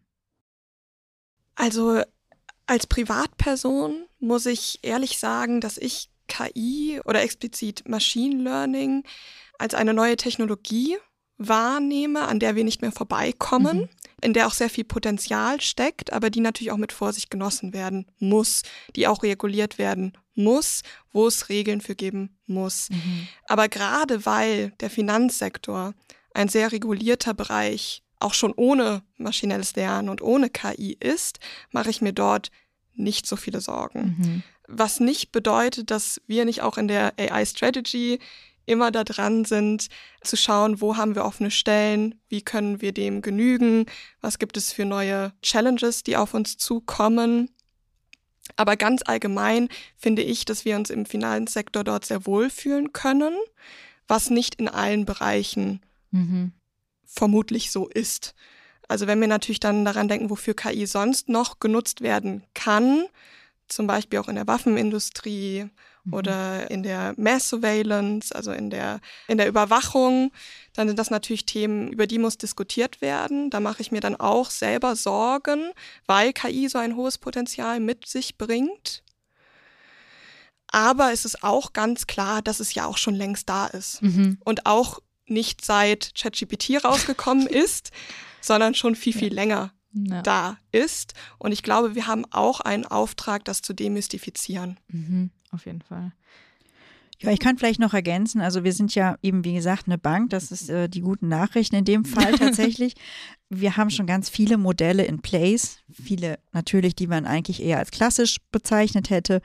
Also als Privatperson muss ich ehrlich sagen, dass ich KI oder explizit Machine Learning als eine neue Technologie wahrnehme, an der wir nicht mehr vorbeikommen, Mhm. in der auch sehr viel Potenzial steckt, aber die natürlich auch mit Vorsicht genossen werden muss, die auch reguliert werden muss, wo es Regeln für geben muss. Aber gerade weil der Finanzsektor ein sehr regulierter Bereich auch schon ohne maschinelles Lernen und ohne KI ist, mache ich mir dort nicht so viele Sorgen. Mhm. Was nicht bedeutet, dass wir nicht auch in der AI Strategy immer da dran sind, zu schauen, wo haben wir offene Stellen, wie können wir dem genügen, was gibt es für neue Challenges, die auf uns zukommen. Aber ganz allgemein finde ich, dass wir uns im Finanzsektor dort sehr wohlfühlen können, was nicht in allen Bereichen Mhm. Vermutlich so ist. Also wenn wir natürlich dann daran denken, wofür KI sonst noch genutzt werden kann, zum Beispiel auch in der Waffenindustrie Mhm. oder in der Mass Surveillance, also in der, in der Überwachung, dann sind das natürlich Themen, über die muss diskutiert werden. Da mache ich mir dann auch selber Sorgen, weil KI so ein hohes Potenzial mit sich bringt. Aber es ist auch ganz klar, dass es ja auch schon längst da ist Mhm. und auch nicht seit ChatGPT rausgekommen [LAUGHS] ist, sondern schon viel, viel länger Ja. da ist. Und ich glaube, wir haben auch einen Auftrag, das zu demystifizieren. Mhm. Auf jeden Fall. Ja, ich kann vielleicht noch ergänzen, also wir sind ja eben, wie gesagt, eine Bank, das ist äh, die guten Nachrichten in dem Fall [LAUGHS] tatsächlich. wir haben schon ganz viele Modelle in place, viele natürlich, die man eigentlich eher als klassisch bezeichnet hätte.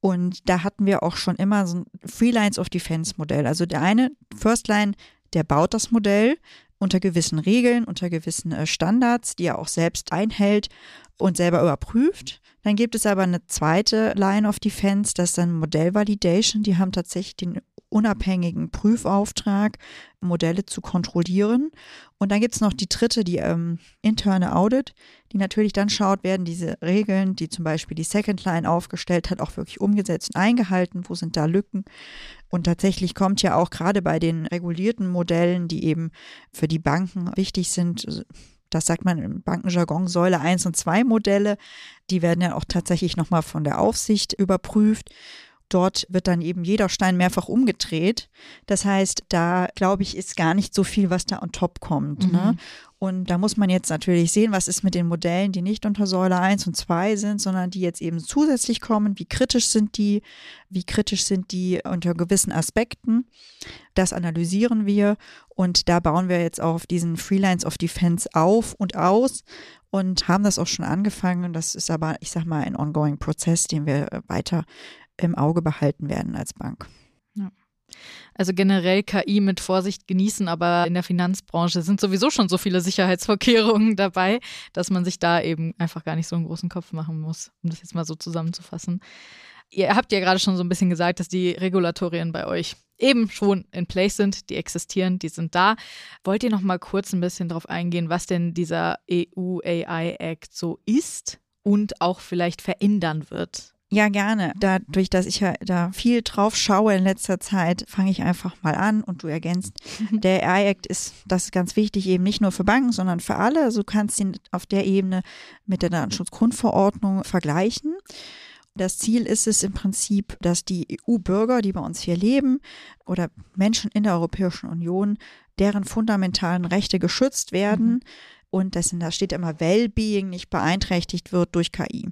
Und da hatten wir auch schon immer so ein Three Lines of Defense Modell. Also der eine, First Line, der baut das Modell unter gewissen Regeln, unter gewissen äh, Standards, die er auch selbst einhält und selber überprüft. Dann gibt es aber eine zweite Line of Defense, das ist dann Modellvalidation. Die haben tatsächlich den unabhängigen Prüfauftrag, Modelle zu kontrollieren. Und dann gibt es noch die dritte, die ähm, interne Audit, die natürlich dann schaut, werden diese Regeln, die zum Beispiel die Second Line aufgestellt hat, auch wirklich umgesetzt und eingehalten, wo sind da Lücken. Und tatsächlich kommt ja auch gerade bei den regulierten Modellen, die eben für die Banken wichtig sind, das sagt man im Bankenjargon, Säule 1 und 2 Modelle, die werden ja auch tatsächlich nochmal von der Aufsicht überprüft. Dort wird dann eben jeder Stein mehrfach umgedreht. Das heißt, da glaube ich, ist gar nicht so viel, was da on top kommt. Mhm. Ne? Und da muss man jetzt natürlich sehen, was ist mit den Modellen, die nicht unter Säule 1 und 2 sind, sondern die jetzt eben zusätzlich kommen. Wie kritisch sind die? Wie kritisch sind die unter gewissen Aspekten? Das analysieren wir und da bauen wir jetzt auch auf diesen Freelines of Defense auf und aus und haben das auch schon angefangen. Das ist aber, ich sag mal, ein ongoing Prozess, den wir weiter im Auge behalten werden als Bank. Also generell KI mit Vorsicht genießen, aber in der Finanzbranche sind sowieso schon so viele Sicherheitsvorkehrungen [LAUGHS] dabei, dass man sich da eben einfach gar nicht so einen großen Kopf machen muss, um das jetzt mal so zusammenzufassen. Ihr habt ja gerade schon so ein bisschen gesagt, dass die Regulatorien bei euch eben schon in place sind, die existieren, die sind da. Wollt ihr noch mal kurz ein bisschen darauf eingehen, was denn dieser EU AI Act so ist und auch vielleicht verändern wird? Ja, gerne. Dadurch, dass ich ja da viel drauf schaue in letzter Zeit, fange ich einfach mal an und du ergänzt. [LAUGHS] Der AI-Act ist, das ist ganz wichtig, eben nicht nur für Banken, sondern für alle. Also du kannst ihn auf der Ebene mit der Datenschutzgrundverordnung vergleichen. Das Ziel ist es im Prinzip, dass die EU-Bürger, die bei uns hier leben, oder Menschen in der Europäischen Union, deren fundamentalen Rechte geschützt werden mhm. und dessen, da steht immer Wellbeing, nicht beeinträchtigt wird durch KI.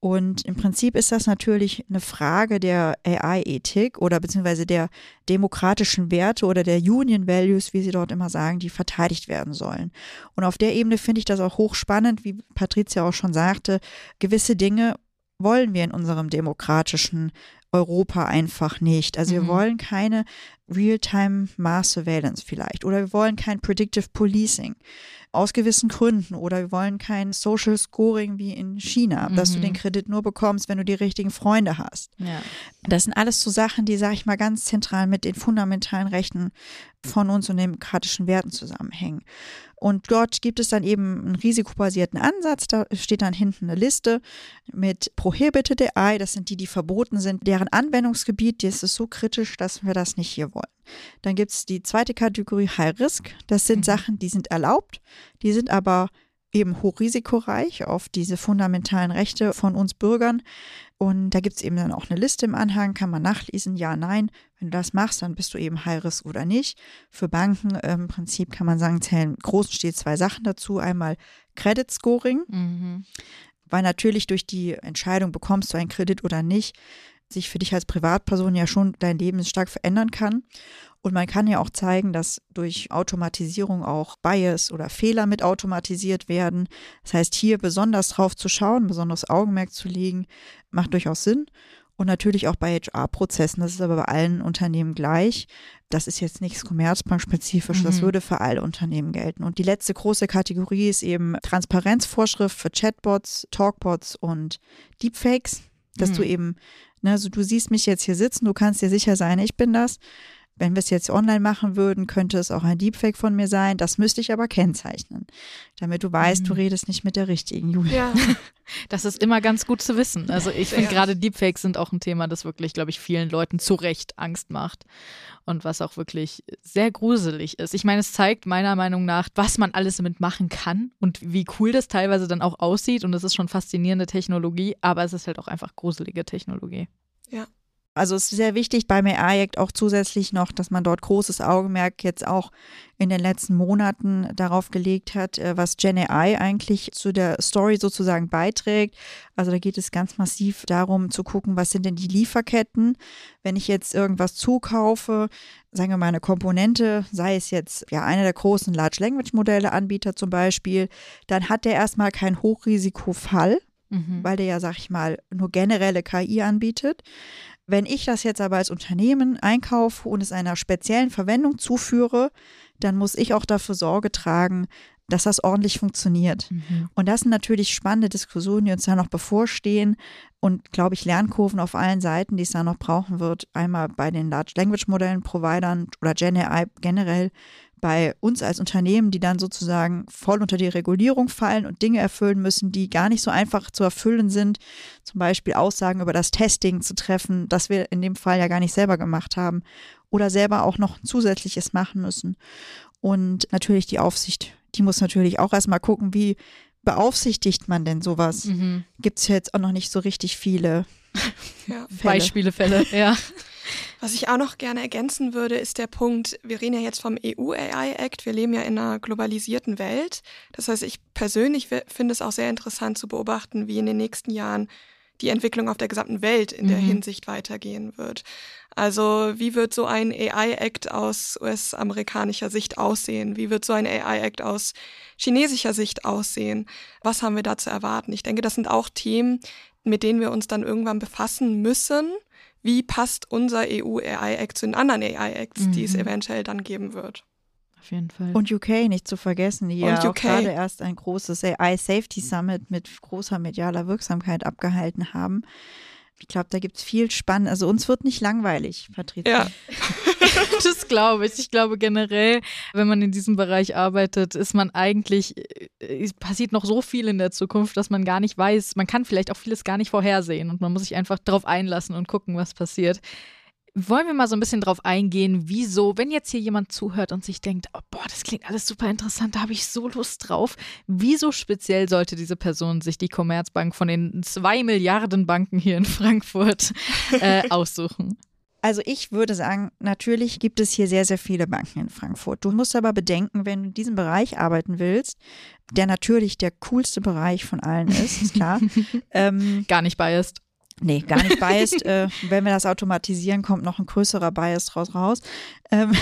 Und im Prinzip ist das natürlich eine Frage der AI-Ethik oder beziehungsweise der demokratischen Werte oder der Union Values, wie sie dort immer sagen, die verteidigt werden sollen. Und auf der Ebene finde ich das auch hochspannend, wie Patricia auch schon sagte, gewisse Dinge wollen wir in unserem demokratischen Europa einfach nicht. Also wir mhm. wollen keine Real-Time Mass Surveillance vielleicht oder wir wollen kein Predictive Policing aus gewissen Gründen oder wir wollen kein Social Scoring wie in China, mhm. dass du den mhm. Kredit nur bekommst, wenn du die richtigen Freunde hast. Ja. Das sind alles so Sachen, die, sage ich mal, ganz zentral mit den fundamentalen Rechten von uns und demokratischen Werten zusammenhängen. Und dort gibt es dann eben einen risikobasierten Ansatz. Da steht dann hinten eine Liste mit Prohibited AI. Das sind die, die verboten sind. Deren Anwendungsgebiet, das ist so kritisch, dass wir das nicht hier wollen. Dann gibt es die zweite Kategorie High Risk. Das sind mhm. Sachen, die sind erlaubt. Die sind aber eben hochrisikoreich auf diese fundamentalen Rechte von uns Bürgern. Und da gibt es eben dann auch eine Liste im Anhang, kann man nachlesen, ja, nein. Wenn du das machst, dann bist du eben High Risk oder nicht. Für Banken äh, im Prinzip kann man sagen, zählen großen steht zwei Sachen dazu. Einmal Credit Scoring, mhm. weil natürlich durch die Entscheidung, bekommst du einen Kredit oder nicht, sich für dich als Privatperson ja schon dein Leben stark verändern kann. Und man kann ja auch zeigen, dass durch Automatisierung auch Bias oder Fehler mit automatisiert werden. Das heißt, hier besonders drauf zu schauen, besonders Augenmerk zu legen, macht durchaus Sinn. Und natürlich auch bei HR-Prozessen, das ist aber bei allen Unternehmen gleich. Das ist jetzt nichts Commerzbank-spezifisch, mhm. das würde für alle Unternehmen gelten. Und die letzte große Kategorie ist eben Transparenzvorschrift für Chatbots, Talkbots und Deepfakes, dass mhm. du eben, ne, also du siehst mich jetzt hier sitzen, du kannst dir sicher sein, ich bin das. Wenn wir es jetzt online machen würden, könnte es auch ein Deepfake von mir sein. Das müsste ich aber kennzeichnen, damit du weißt, mhm. du redest nicht mit der richtigen Julia. Ja. [LAUGHS] Das ist immer ganz gut zu wissen. Also ich finde gerade Deepfakes sind auch ein Thema, das wirklich, glaube ich, vielen Leuten zu Recht Angst macht und was auch wirklich sehr gruselig ist. Ich meine, es zeigt meiner Meinung nach, was man alles damit machen kann und wie cool das teilweise dann auch aussieht und es ist schon faszinierende Technologie, aber es ist halt auch einfach gruselige Technologie. Ja. Also es ist sehr wichtig beim AI-Act auch zusätzlich noch, dass man dort großes Augenmerk jetzt auch in den letzten Monaten darauf gelegt hat, äh, was Gen AI eigentlich zu der Story sozusagen beiträgt. Also da geht es ganz massiv darum zu gucken, was sind denn die Lieferketten. Wenn ich jetzt irgendwas zukaufe, sagen wir mal eine Komponente, sei es jetzt ja einer der großen Large Language Modelle Anbieter zum Beispiel, dann hat der erstmal keinen Hochrisikofall. Mhm. weil der ja, sag ich mal, nur generelle KI anbietet. Wenn ich das jetzt aber als Unternehmen einkaufe und es einer speziellen Verwendung zuführe, dann muss ich auch dafür Sorge tragen, dass das ordentlich funktioniert. Mhm. Und das sind natürlich spannende Diskussionen, die uns da noch bevorstehen und, glaube ich, Lernkurven auf allen Seiten, die es da noch brauchen wird. Einmal bei den Large Language Modellen Providern oder GenAI generell, bei uns als Unternehmen, die dann sozusagen voll unter die Regulierung fallen und Dinge erfüllen müssen, die gar nicht so einfach zu erfüllen sind. Zum Beispiel Aussagen über das Testing zu treffen, das wir in dem Fall ja gar nicht selber gemacht haben oder selber auch noch zusätzliches machen müssen. Und natürlich die Aufsicht, die muss natürlich auch erstmal gucken, wie beaufsichtigt man denn sowas? Mhm. Gibt es ja jetzt auch noch nicht so richtig viele [LAUGHS] ja. Fälle. Beispiele, Fälle, ja. Was ich auch noch gerne ergänzen würde, ist der Punkt, wir reden ja jetzt vom EU-AI-Act, wir leben ja in einer globalisierten Welt. Das heißt, ich persönlich finde es auch sehr interessant zu beobachten, wie in den nächsten Jahren die Entwicklung auf der gesamten Welt in der mhm. Hinsicht weitergehen wird. Also wie wird so ein AI-Act aus US-amerikanischer Sicht aussehen? Wie wird so ein AI-Act aus chinesischer Sicht aussehen? Was haben wir da zu erwarten? Ich denke, das sind auch Themen, mit denen wir uns dann irgendwann befassen müssen wie passt unser EU-AI-Act zu den anderen AI-Acts, mhm. die es mhm. eventuell dann geben wird. Auf jeden Fall. Und UK nicht zu vergessen, die ja auch gerade erst ein großes AI-Safety Summit mit großer medialer Wirksamkeit abgehalten haben. Ich glaube, da gibt es viel Spannend. Also uns wird nicht langweilig, Patricia. Ja. [LAUGHS] das glaube ich. Ich glaube generell, wenn man in diesem Bereich arbeitet, ist man eigentlich, äh, es passiert noch so viel in der Zukunft, dass man gar nicht weiß, man kann vielleicht auch vieles gar nicht vorhersehen und man muss sich einfach darauf einlassen und gucken, was passiert. Wollen wir mal so ein bisschen drauf eingehen, wieso, wenn jetzt hier jemand zuhört und sich denkt, oh, boah, das klingt alles super interessant, da habe ich so Lust drauf. Wieso speziell sollte diese Person sich die Commerzbank von den zwei Milliarden Banken hier in Frankfurt [LAUGHS] äh, aussuchen? Also ich würde sagen, natürlich gibt es hier sehr, sehr viele Banken in Frankfurt. Du musst aber bedenken, wenn du in diesem Bereich arbeiten willst, der natürlich der coolste Bereich von allen ist, ist klar. [LAUGHS] ähm, Gar nicht biased. Nee, gar nicht biased. [LAUGHS] äh, wenn wir das automatisieren, kommt noch ein größerer Bias draus raus. Ähm,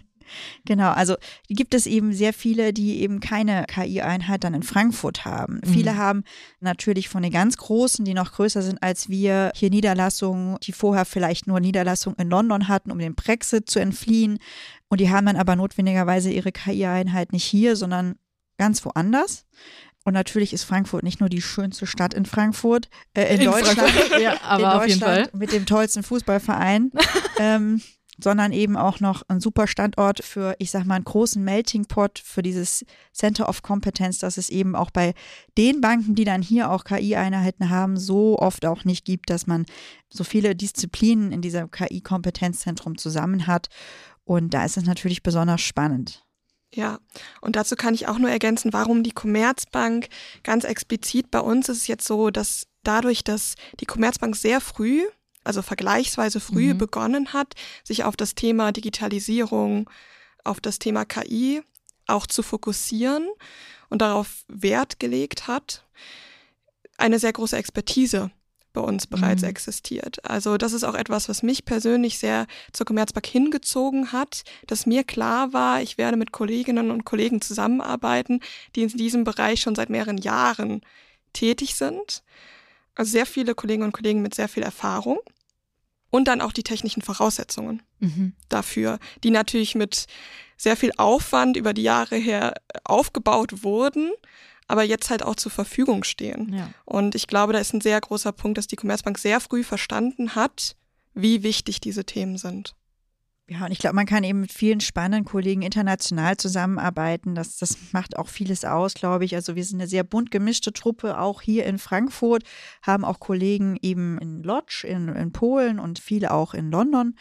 [LAUGHS] genau, also gibt es eben sehr viele, die eben keine KI-Einheit dann in Frankfurt haben. Mhm. Viele haben natürlich von den ganz Großen, die noch größer sind als wir, hier Niederlassungen, die vorher vielleicht nur Niederlassungen in London hatten, um den Brexit zu entfliehen. Und die haben dann aber notwendigerweise ihre KI-Einheit nicht hier, sondern ganz woanders. Und natürlich ist Frankfurt nicht nur die schönste Stadt in Frankfurt, äh, in, in, Deutschland, [LAUGHS] ja, aber auf jeden Fall. mit dem tollsten Fußballverein, [LAUGHS] ähm, sondern eben auch noch ein super Standort für, ich sag mal, einen großen Melting Pot für dieses Center of Competence, das es eben auch bei den Banken, die dann hier auch KI-Einheiten haben, so oft auch nicht gibt, dass man so viele Disziplinen in diesem KI-Kompetenzzentrum zusammen hat. Und da ist es natürlich besonders spannend. Ja, und dazu kann ich auch nur ergänzen, warum die Commerzbank ganz explizit bei uns ist es jetzt so, dass dadurch, dass die Commerzbank sehr früh, also vergleichsweise früh mhm. begonnen hat, sich auf das Thema Digitalisierung, auf das Thema KI auch zu fokussieren und darauf Wert gelegt hat, eine sehr große Expertise bei uns bereits mhm. existiert. Also das ist auch etwas, was mich persönlich sehr zur Commerzbank hingezogen hat, dass mir klar war, ich werde mit Kolleginnen und Kollegen zusammenarbeiten, die in diesem Bereich schon seit mehreren Jahren tätig sind. Also sehr viele Kolleginnen und Kollegen mit sehr viel Erfahrung und dann auch die technischen Voraussetzungen mhm. dafür, die natürlich mit sehr viel Aufwand über die Jahre her aufgebaut wurden, aber jetzt halt auch zur Verfügung stehen. Ja. Und ich glaube, da ist ein sehr großer Punkt, dass die Commerzbank sehr früh verstanden hat, wie wichtig diese Themen sind. Ja, und ich glaube, man kann eben mit vielen spannenden Kollegen international zusammenarbeiten. Das, das macht auch vieles aus, glaube ich. Also wir sind eine sehr bunt gemischte Truppe, auch hier in Frankfurt, haben auch Kollegen eben in Lodz, in, in Polen und viele auch in London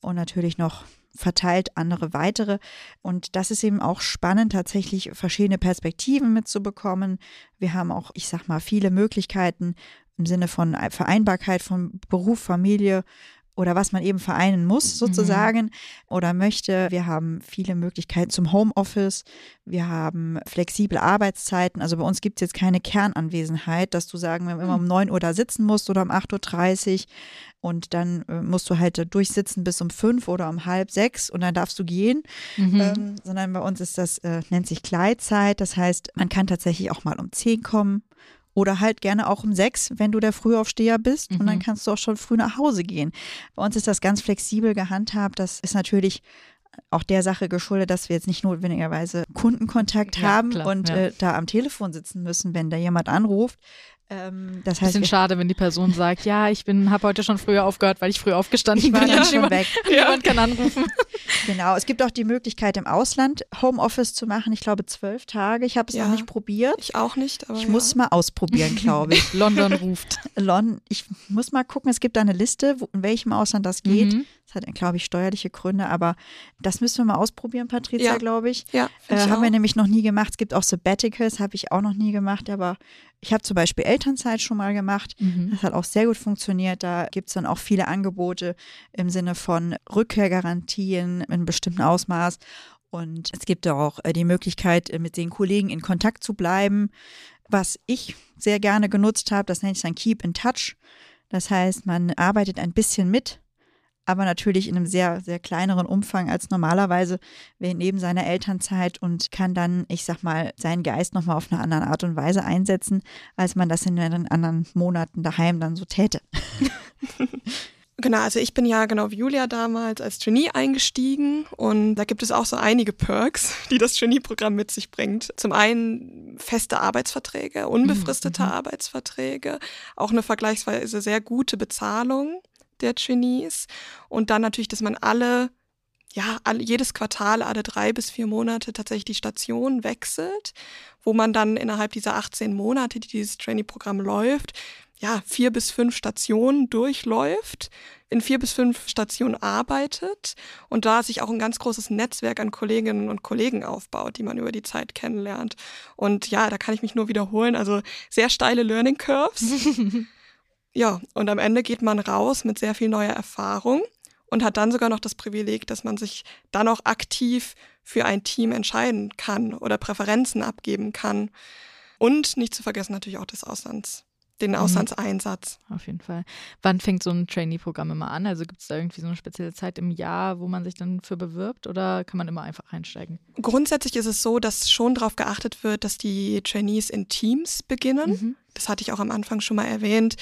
und natürlich noch verteilt andere weitere. Und das ist eben auch spannend, tatsächlich verschiedene Perspektiven mitzubekommen. Wir haben auch, ich sag mal, viele Möglichkeiten im Sinne von Vereinbarkeit von Beruf, Familie, oder was man eben vereinen muss mhm. sozusagen mhm. oder möchte. Wir haben viele Möglichkeiten zum Homeoffice. Wir haben flexible Arbeitszeiten. Also bei uns gibt es jetzt keine Kernanwesenheit, dass du sagen, wenn immer um 9 Uhr da sitzen musst oder um 8.30 Uhr und dann äh, musst du halt durchsitzen bis um 5 oder um halb sechs und dann darfst du gehen. Mhm. Ähm, sondern bei uns ist das, äh, nennt sich Gleitzeit. Das heißt, man kann tatsächlich auch mal um 10 kommen oder halt gerne auch um sechs, wenn du der Frühaufsteher bist. Mhm. Und dann mhm. kannst du auch schon früh nach Hause gehen. Bei uns ist das ganz flexibel gehandhabt. Das ist natürlich auch der Sache geschuldet, dass wir jetzt nicht notwendigerweise Kundenkontakt ja, haben klar, und ja. äh, da am Telefon sitzen müssen, wenn da jemand anruft. Ähm, das heißt, Bisschen schade, wenn die Person sagt, ja, ich bin, habe heute schon früher aufgehört, weil ich früh aufgestanden ich war dann [LAUGHS] schon weg. [LAUGHS] Jemand kann anrufen. [LAUGHS] Genau, es gibt auch die Möglichkeit im Ausland Homeoffice zu machen. Ich glaube zwölf Tage. Ich habe es Ja. noch nicht probiert. Ich auch nicht, aber Ich ja. muss mal ausprobieren, glaube ich. London ruft. Lon, ich muss mal gucken, es gibt da eine Liste, wo, in welchem Ausland das geht. Mhm. Das hat, glaube ich, steuerliche Gründe, aber das müssen wir mal ausprobieren, Patricia, Ja. glaube ich. Ja, Äh, ich haben wir auch. nämlich noch nie gemacht. Es gibt auch Sabbaticals, habe ich auch noch nie gemacht, aber ich habe zum Beispiel Elternzeit schon mal gemacht. Mhm. Das hat auch sehr gut funktioniert. Da gibt es dann auch viele Angebote im Sinne von Rückkehrgarantien in einem bestimmten Ausmaß. Und es gibt auch äh, die Möglichkeit, äh, mit den Kollegen in Kontakt zu bleiben. Was ich sehr gerne genutzt habe, das nennt sich dann Keep in Touch. Das heißt, man arbeitet ein bisschen mit, aber natürlich in einem sehr, sehr kleineren Umfang als normalerweise neben seiner Elternzeit und kann dann, ich sag mal, seinen Geist nochmal auf eine andere Art und Weise einsetzen, als man das in den anderen Monaten daheim dann so täte. [LAUGHS] Genau, also ich bin ja genau wie Julia damals als Trainee eingestiegen und da gibt es auch so einige Perks, die das Trainee-Programm mit sich bringt. Zum einen feste Arbeitsverträge, unbefristete Mhm. Arbeitsverträge, auch eine vergleichsweise sehr gute Bezahlung der Trainees und dann natürlich, dass man alle ja, alle, jedes Quartal, alle drei bis vier Monate tatsächlich die Station wechselt, wo man dann innerhalb dieser 18 Monate, die dieses Trainee-Programm läuft, ja, vier bis fünf Stationen durchläuft, in vier bis fünf Stationen arbeitet und da sich auch ein ganz großes Netzwerk an Kolleginnen und Kollegen aufbaut, die man über die Zeit kennenlernt. Und ja, da kann ich mich nur wiederholen, also sehr steile Learning Curves. [LAUGHS] ja, und am Ende geht man raus mit sehr viel neuer Erfahrung und hat dann sogar noch das Privileg, dass man sich dann auch aktiv für ein Team entscheiden kann oder Präferenzen abgeben kann. Und nicht zu vergessen natürlich auch das Auslands, den Auslandseinsatz. Auf jeden Fall. Wann fängt so ein Trainee-Programm immer an? Also gibt es da irgendwie so eine spezielle Zeit im Jahr, wo man sich dann für bewirbt oder kann man immer einfach einsteigen? Grundsätzlich ist es so, dass schon darauf geachtet wird, dass die Trainees in Teams beginnen. Mhm. Das hatte ich auch am Anfang schon mal erwähnt,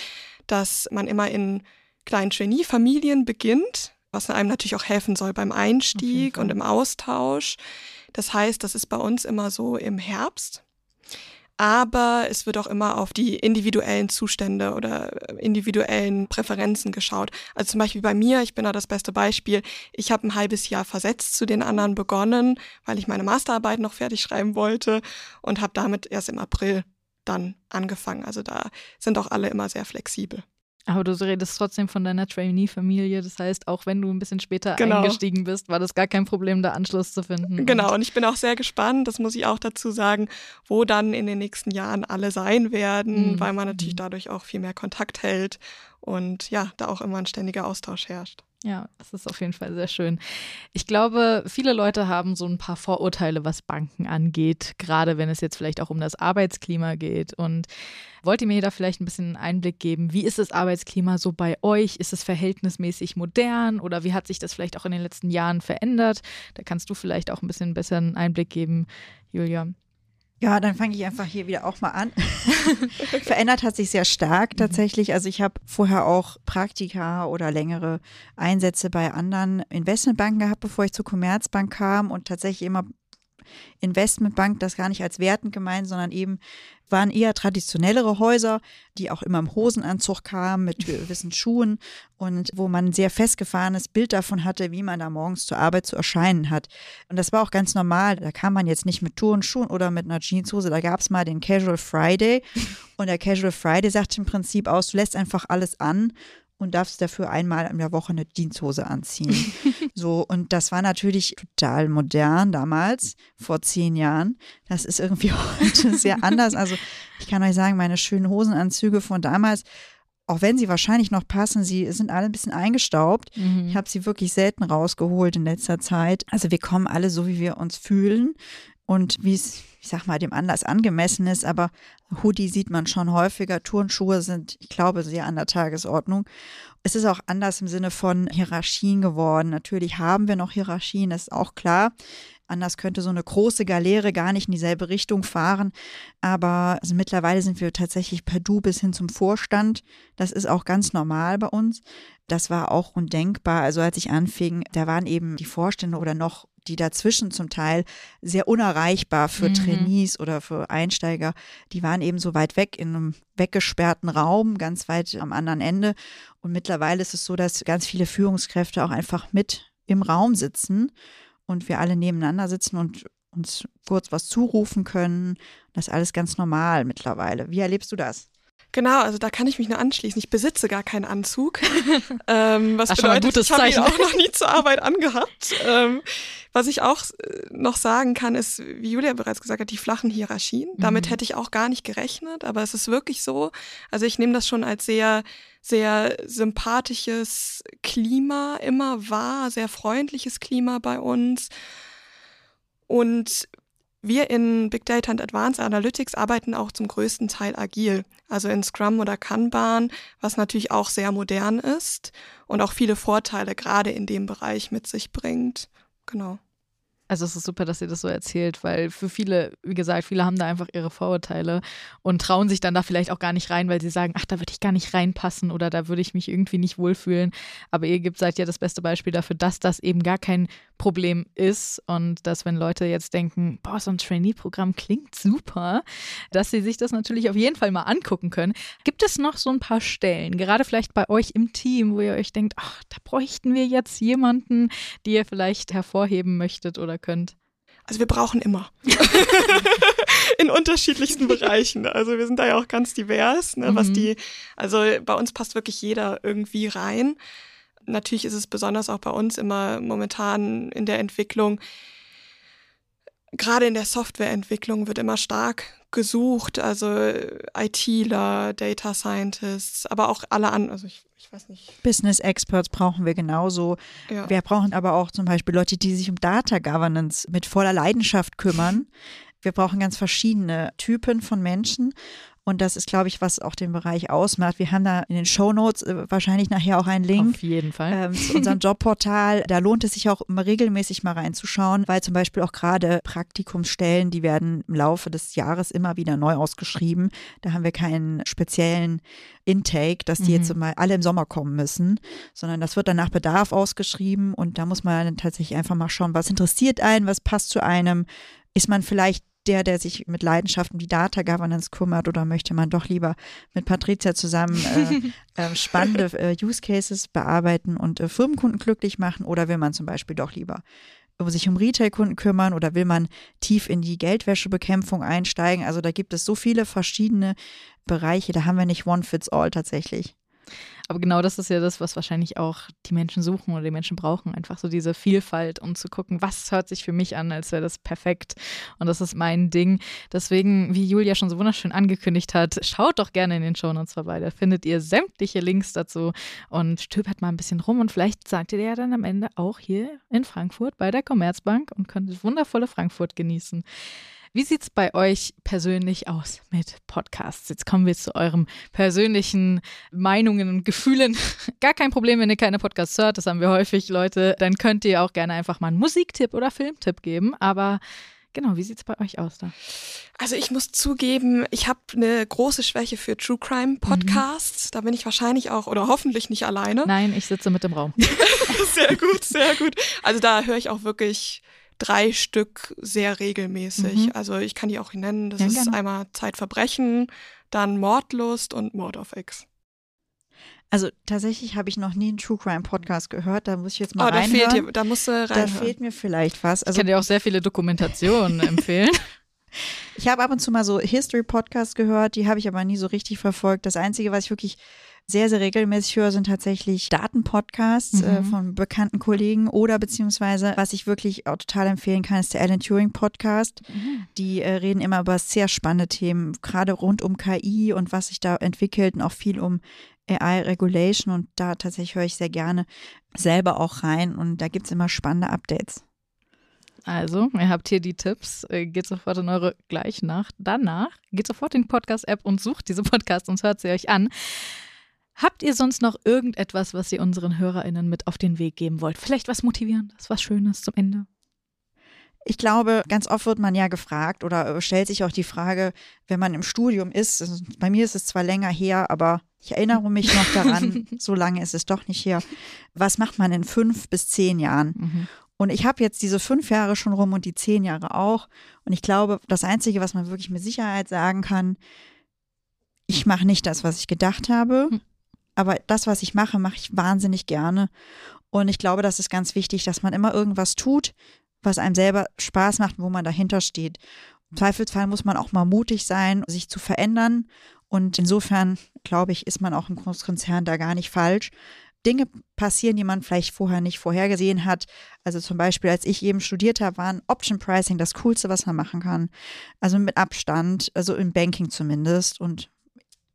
dass man immer in kleinen Trainee-Familien beginnt, was einem natürlich auch helfen soll beim Einstieg und im Austausch. Das heißt, das ist bei uns immer so im Herbst. Aber es wird auch immer auf die individuellen Zustände oder individuellen Präferenzen geschaut. Also zum Beispiel bei mir, ich bin da das beste Beispiel, ich habe ein halbes Jahr versetzt zu den anderen begonnen, weil ich meine Masterarbeit noch fertig schreiben wollte und habe damit erst im April dann angefangen. Also da sind auch alle immer sehr flexibel. Aber du redest trotzdem von deiner Trainee-Familie. Das heißt, auch wenn du ein bisschen später Genau. eingestiegen bist, war das gar kein Problem, da Anschluss zu finden. Genau, und ich bin auch sehr gespannt, das muss ich auch dazu sagen, wo dann in den nächsten Jahren alle sein werden, Mhm. weil man natürlich Mhm. dadurch auch viel mehr Kontakt hält und ja, da auch immer ein ständiger Austausch herrscht. Ja, das ist auf jeden Fall sehr schön. Ich glaube, viele Leute haben so ein paar Vorurteile, was Banken angeht, gerade wenn es jetzt vielleicht auch um das Arbeitsklima geht. Und wollt ihr mir da vielleicht ein bisschen Einblick geben? Wie ist das Arbeitsklima so bei euch? Ist es verhältnismäßig modern oder wie hat sich das vielleicht auch in den letzten Jahren verändert? Da kannst du vielleicht auch ein bisschen besseren Einblick geben, Julia. Ja, dann fange ich einfach hier wieder auch mal an. [LAUGHS] Verändert hat sich sehr stark tatsächlich. Also ich habe vorher auch Praktika oder längere Einsätze bei anderen Investmentbanken gehabt, bevor ich zur Commerzbank kam und tatsächlich immer Investmentbank, das gar nicht als wertend gemeint, sondern eben waren eher traditionellere Häuser, die auch immer im Hosenanzug kamen mit [LAUGHS] gewissen Schuhen und wo man ein sehr festgefahrenes Bild davon hatte, wie man da morgens zur Arbeit zu erscheinen hat. Und das war auch ganz normal. Da kam man jetzt nicht mit Turnschuhen oder mit einer Jeanshose. Da gab es mal den Casual Friday. [LAUGHS] Und der Casual Friday sagt im Prinzip aus, du lässt einfach alles an und darfst dafür einmal in der Woche eine Jeanshose anziehen. [LAUGHS] so, und das war natürlich total modern damals, vor zehn Jahren. Das ist irgendwie [LAUGHS] heute sehr anders. Also ich kann euch sagen, meine schönen Hosenanzüge von damals, auch wenn sie wahrscheinlich noch passen, sie sind alle ein bisschen eingestaubt. Ich habe sie wirklich selten rausgeholt in letzter Zeit. Also wir kommen alle so, wie wir uns fühlen und wie es, ich sag mal, dem Anlass angemessen ist. Aber Hoodie sieht man schon häufiger. Turnschuhe sind, ich glaube, sehr an der Tagesordnung. Es ist auch anders im Sinne von Hierarchien geworden. Natürlich haben wir noch Hierarchien, das ist auch klar. Anders könnte so eine große Galeere gar nicht in dieselbe Richtung fahren. Aber also mittlerweile sind wir tatsächlich per Du bis hin zum Vorstand. Das ist auch ganz normal bei uns. Das war auch undenkbar. Also als ich anfing, da waren eben die Vorstände oder noch die dazwischen zum Teil sehr unerreichbar für Mhm. Trainees oder für Einsteiger. Die waren eben so weit weg in einem weggesperrten Raum, ganz weit am anderen Ende. Und mittlerweile ist es so, dass ganz viele Führungskräfte auch einfach mit im Raum sitzen und wir alle nebeneinander sitzen und uns kurz was zurufen können. Das ist alles ganz normal mittlerweile. Wie erlebst du das? Genau, also da kann ich mich nur anschließen. Ich besitze gar keinen Anzug. [LAUGHS] ähm, was Ach, bedeutet, ich habe ihn auch noch nie zur Arbeit angehabt. Ähm, was ich auch äh, noch sagen kann, ist, wie Julia bereits gesagt hat, die flachen Hierarchien. Damit Mhm. hätte ich auch gar nicht gerechnet, aber es ist wirklich so. Also ich nehme das schon als sehr, sehr sympathisches Klima immer wahr, sehr freundliches Klima bei uns. Und wir in Big Data und Advanced Analytics arbeiten auch zum größten Teil agil, also in Scrum oder Kanban, was natürlich auch sehr modern ist und auch viele Vorteile gerade in dem Bereich mit sich bringt. Genau. Also es ist super, dass ihr das so erzählt, weil für viele, wie gesagt, viele haben da einfach ihre Vorurteile und trauen sich dann da vielleicht auch gar nicht rein, weil sie sagen, ach, da würde ich gar nicht reinpassen oder da würde ich mich irgendwie nicht wohlfühlen. Aber ihr gebt seid ja das beste Beispiel dafür, dass das eben gar kein Problem ist und dass wenn Leute jetzt denken, boah, so ein Trainee-Programm klingt super, dass sie sich das natürlich auf jeden Fall mal angucken können. Gibt es noch so ein paar Stellen, gerade vielleicht bei euch im Team, wo ihr euch denkt, ach, da bräuchten wir jetzt jemanden, die ihr vielleicht hervorheben möchtet oder könnt? Also wir brauchen immer. [LAUGHS] in unterschiedlichsten [LAUGHS] Bereichen. Also wir sind da ja auch ganz divers, ne, was Mhm. die, also bei uns passt wirklich jeder irgendwie rein. Natürlich ist es besonders auch bei uns immer momentan in der Entwicklung, gerade in der Softwareentwicklung wird immer stark gesucht, also ITler, Data Scientists, aber auch alle anderen, also ich, ich weiß nicht. Business Experts brauchen wir genauso. Ja. Wir brauchen aber auch zum Beispiel Leute, die sich um Data Governance mit voller Leidenschaft kümmern. Wir brauchen ganz verschiedene Typen von Menschen. Und das ist, glaube ich, was auch den Bereich ausmacht. Wir haben da in den Show Notes äh, wahrscheinlich nachher auch einen Link Auf jeden Fall. ähm, zu unserem [LAUGHS] Jobportal. Da lohnt es sich auch immer regelmäßig mal reinzuschauen, weil zum Beispiel auch gerade Praktikumsstellen, die werden im Laufe des Jahres immer wieder neu ausgeschrieben. Da haben wir keinen speziellen Intake, dass die Mhm. jetzt mal alle im Sommer kommen müssen, sondern das wird dann nach Bedarf ausgeschrieben und da muss man dann tatsächlich einfach mal schauen, was interessiert einen, was passt zu einem. Ist man vielleicht der, der sich mit Leidenschaft um die Data Governance kümmert oder möchte man doch lieber mit Patricia zusammen äh, [LAUGHS] äh, spannende äh, Use Cases bearbeiten und äh, Firmenkunden glücklich machen oder will man zum Beispiel doch lieber um sich um Retail-Kunden kümmern oder will man tief in die Geldwäschebekämpfung einsteigen? Also da gibt es so viele verschiedene Bereiche, da haben wir nicht One Fits All tatsächlich. Aber genau das ist ja das, was wahrscheinlich auch die Menschen suchen oder die Menschen brauchen. Einfach so diese Vielfalt und zu gucken, was hört sich für mich an, als wäre das perfekt. Und das ist mein Ding. Deswegen, wie Julia schon so wunderschön angekündigt hat, schaut doch gerne in den Shownotes vorbei. Da findet ihr sämtliche Links dazu und stöbert mal ein bisschen rum. Und vielleicht sagt ihr ja dann am Ende auch hier in Frankfurt bei der Commerzbank und könnt wundervolle Frankfurt genießen. Wie sieht es bei euch persönlich aus mit Podcasts? Jetzt kommen wir zu eurem persönlichen Meinungen und Gefühlen. [LAUGHS] Gar kein Problem, wenn ihr keine Podcasts hört, das haben wir häufig, Leute. Dann könnt ihr auch gerne einfach mal einen Musiktipp oder Filmtipp geben. Aber genau, wie sieht es bei euch aus da? Also ich muss zugeben, ich habe eine große Schwäche für True Crime Podcasts. Da bin ich wahrscheinlich auch oder hoffentlich nicht alleine. Nein, ich sitze mit im Raum. [LAUGHS] Sehr gut, sehr gut. Also da höre ich auch wirklich drei Stück sehr regelmäßig. Mhm. Also ich kann die auch nennen. Das Ja, ist gerne. einmal Zeitverbrechen, dann Mordlust und Mord of X. Also tatsächlich habe ich noch nie einen True Crime Podcast gehört, da muss ich jetzt mal Oh, da fehlt reinhören. dir, da musst du da rein. fehlt mir vielleicht was. Ich Also kann dir auch sehr viele Dokumentationen [LAUGHS] empfehlen. Ich habe ab und zu mal so History-Podcasts gehört, die habe ich aber nie so richtig verfolgt. Das Einzige, was ich wirklich sehr, sehr regelmäßig höre, sind tatsächlich Datenpodcasts äh, Mhm. von bekannten Kollegen oder beziehungsweise, was ich wirklich auch total empfehlen kann, ist der Alan Turing Podcast. Die äh, reden immer über sehr spannende Themen, gerade rund um KI und was sich da entwickelt und auch viel um AI Regulation und da tatsächlich höre ich sehr gerne selber auch rein und da gibt es immer spannende Updates. Also, ihr habt hier die Tipps. Äh, Geht sofort in eure gleich nach. Danach geht sofort in die Podcast-App und sucht diese Podcasts und hört sie euch an. Habt ihr sonst noch irgendetwas, was ihr unseren HörerInnen mit auf den Weg geben wollt? Vielleicht was Motivierendes, was Schönes zum Ende? Ich glaube, ganz oft wird man ja gefragt oder äh, stellt sich auch die Frage, wenn man im Studium ist, bei mir ist es zwar länger her, aber ich erinnere mich noch daran, [LAUGHS] so lange ist es doch nicht her, was macht man in fünf bis zehn Jahren? Mhm. Und ich habe jetzt diese fünf Jahre schon rum und die zehn Jahre auch. Und ich glaube, das Einzige, was man wirklich mit Sicherheit sagen kann, ich mache nicht das, was ich gedacht habe, Hm. Aber das, was ich mache, mache ich wahnsinnig gerne. Und ich glaube, das ist ganz wichtig, dass man immer irgendwas tut, was einem selber Spaß macht, wo man dahinter steht. Im Zweifelsfall muss man auch mal mutig sein, sich zu verändern. Und insofern, glaube ich, ist man auch im Großkonzern da gar nicht falsch. Dinge passieren, die man vielleicht vorher nicht vorhergesehen hat. Also zum Beispiel, als ich eben studiert habe, waren Option Pricing das Coolste, was man machen kann. Also mit Abstand, also im Banking zumindest. Und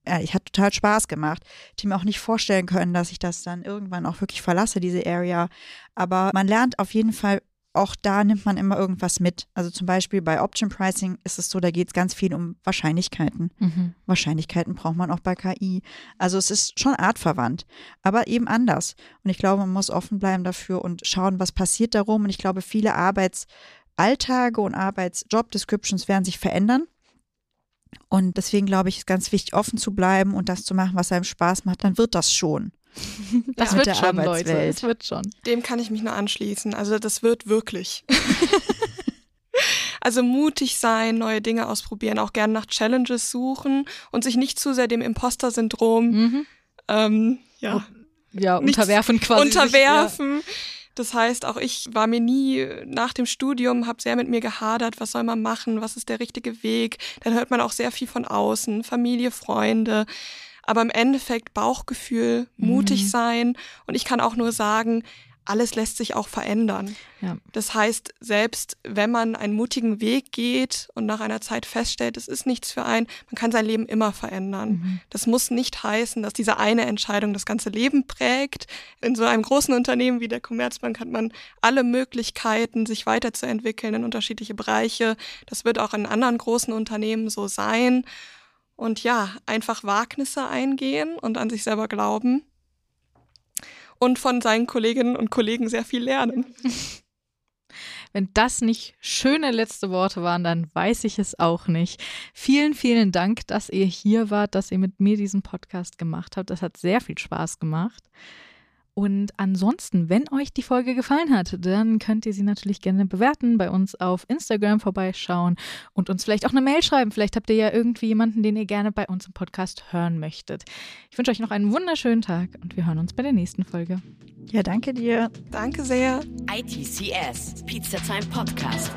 ja, ich hatte total Spaß gemacht. Ich hätte mir auch nicht vorstellen können, dass ich das dann irgendwann auch wirklich verlasse, diese Area. Aber man lernt auf jeden Fall auch da nimmt man immer irgendwas mit. Also zum Beispiel bei Option Pricing ist es so, da geht es ganz viel um Wahrscheinlichkeiten. Mhm. Wahrscheinlichkeiten braucht man auch bei KI. Also es ist schon artverwandt, aber eben anders. Und ich glaube, man muss offen bleiben dafür und schauen, was passiert darum. Und ich glaube, viele Arbeitsalltage und Arbeitsjob-Descriptions werden sich verändern. Und deswegen glaube ich, ist ganz wichtig, offen zu bleiben und das zu machen, was einem Spaß macht. Dann wird das schon. [LAUGHS] Das ja, wird schon, Leute. Das wird schon. Dem kann ich mich nur anschließen. Also das wird wirklich. [LAUGHS] [LAUGHS] also mutig sein, neue Dinge ausprobieren, auch gerne nach Challenges suchen und sich nicht zu sehr dem Imposter-Syndrom mhm. ähm, ja, ja, unterwerfen quasi. Unterwerfen. Sich, ja. Das heißt, auch ich war mir nie nach dem Studium, habe sehr mit mir gehadert, was soll man machen, was ist der richtige Weg. Dann hört man auch sehr viel von außen, Familie, Freunde aber im Endeffekt Bauchgefühl, mutig mhm. sein. Und ich kann auch nur sagen, alles lässt sich auch verändern. Ja. Das heißt, selbst wenn man einen mutigen Weg geht und nach einer Zeit feststellt, es ist nichts für einen, man kann sein Leben immer verändern. Mhm. Das muss nicht heißen, dass diese eine Entscheidung das ganze Leben prägt. In so einem großen Unternehmen wie der Commerzbank hat man alle Möglichkeiten, sich weiterzuentwickeln in unterschiedliche Bereiche. Das wird auch in anderen großen Unternehmen so sein. Und ja, einfach Wagnisse eingehen und an sich selber glauben und von seinen Kolleginnen und Kollegen sehr viel lernen. [LAUGHS] Wenn das nicht schöne letzte Worte waren, dann weiß ich es auch nicht. Vielen, vielen Dank, dass ihr hier wart, dass ihr mit mir diesen Podcast gemacht habt. Das hat sehr viel Spaß gemacht. Und ansonsten, wenn euch die Folge gefallen hat, dann könnt ihr sie natürlich gerne bewerten, bei uns auf Instagram vorbeischauen und uns vielleicht auch eine Mail schreiben. Vielleicht habt ihr ja irgendwie jemanden, den ihr gerne bei uns im Podcast hören möchtet. Ich wünsche euch noch einen wunderschönen Tag und wir hören uns bei der nächsten Folge. Ja, danke dir. Danke sehr. ITCS, Pizza Time Podcast.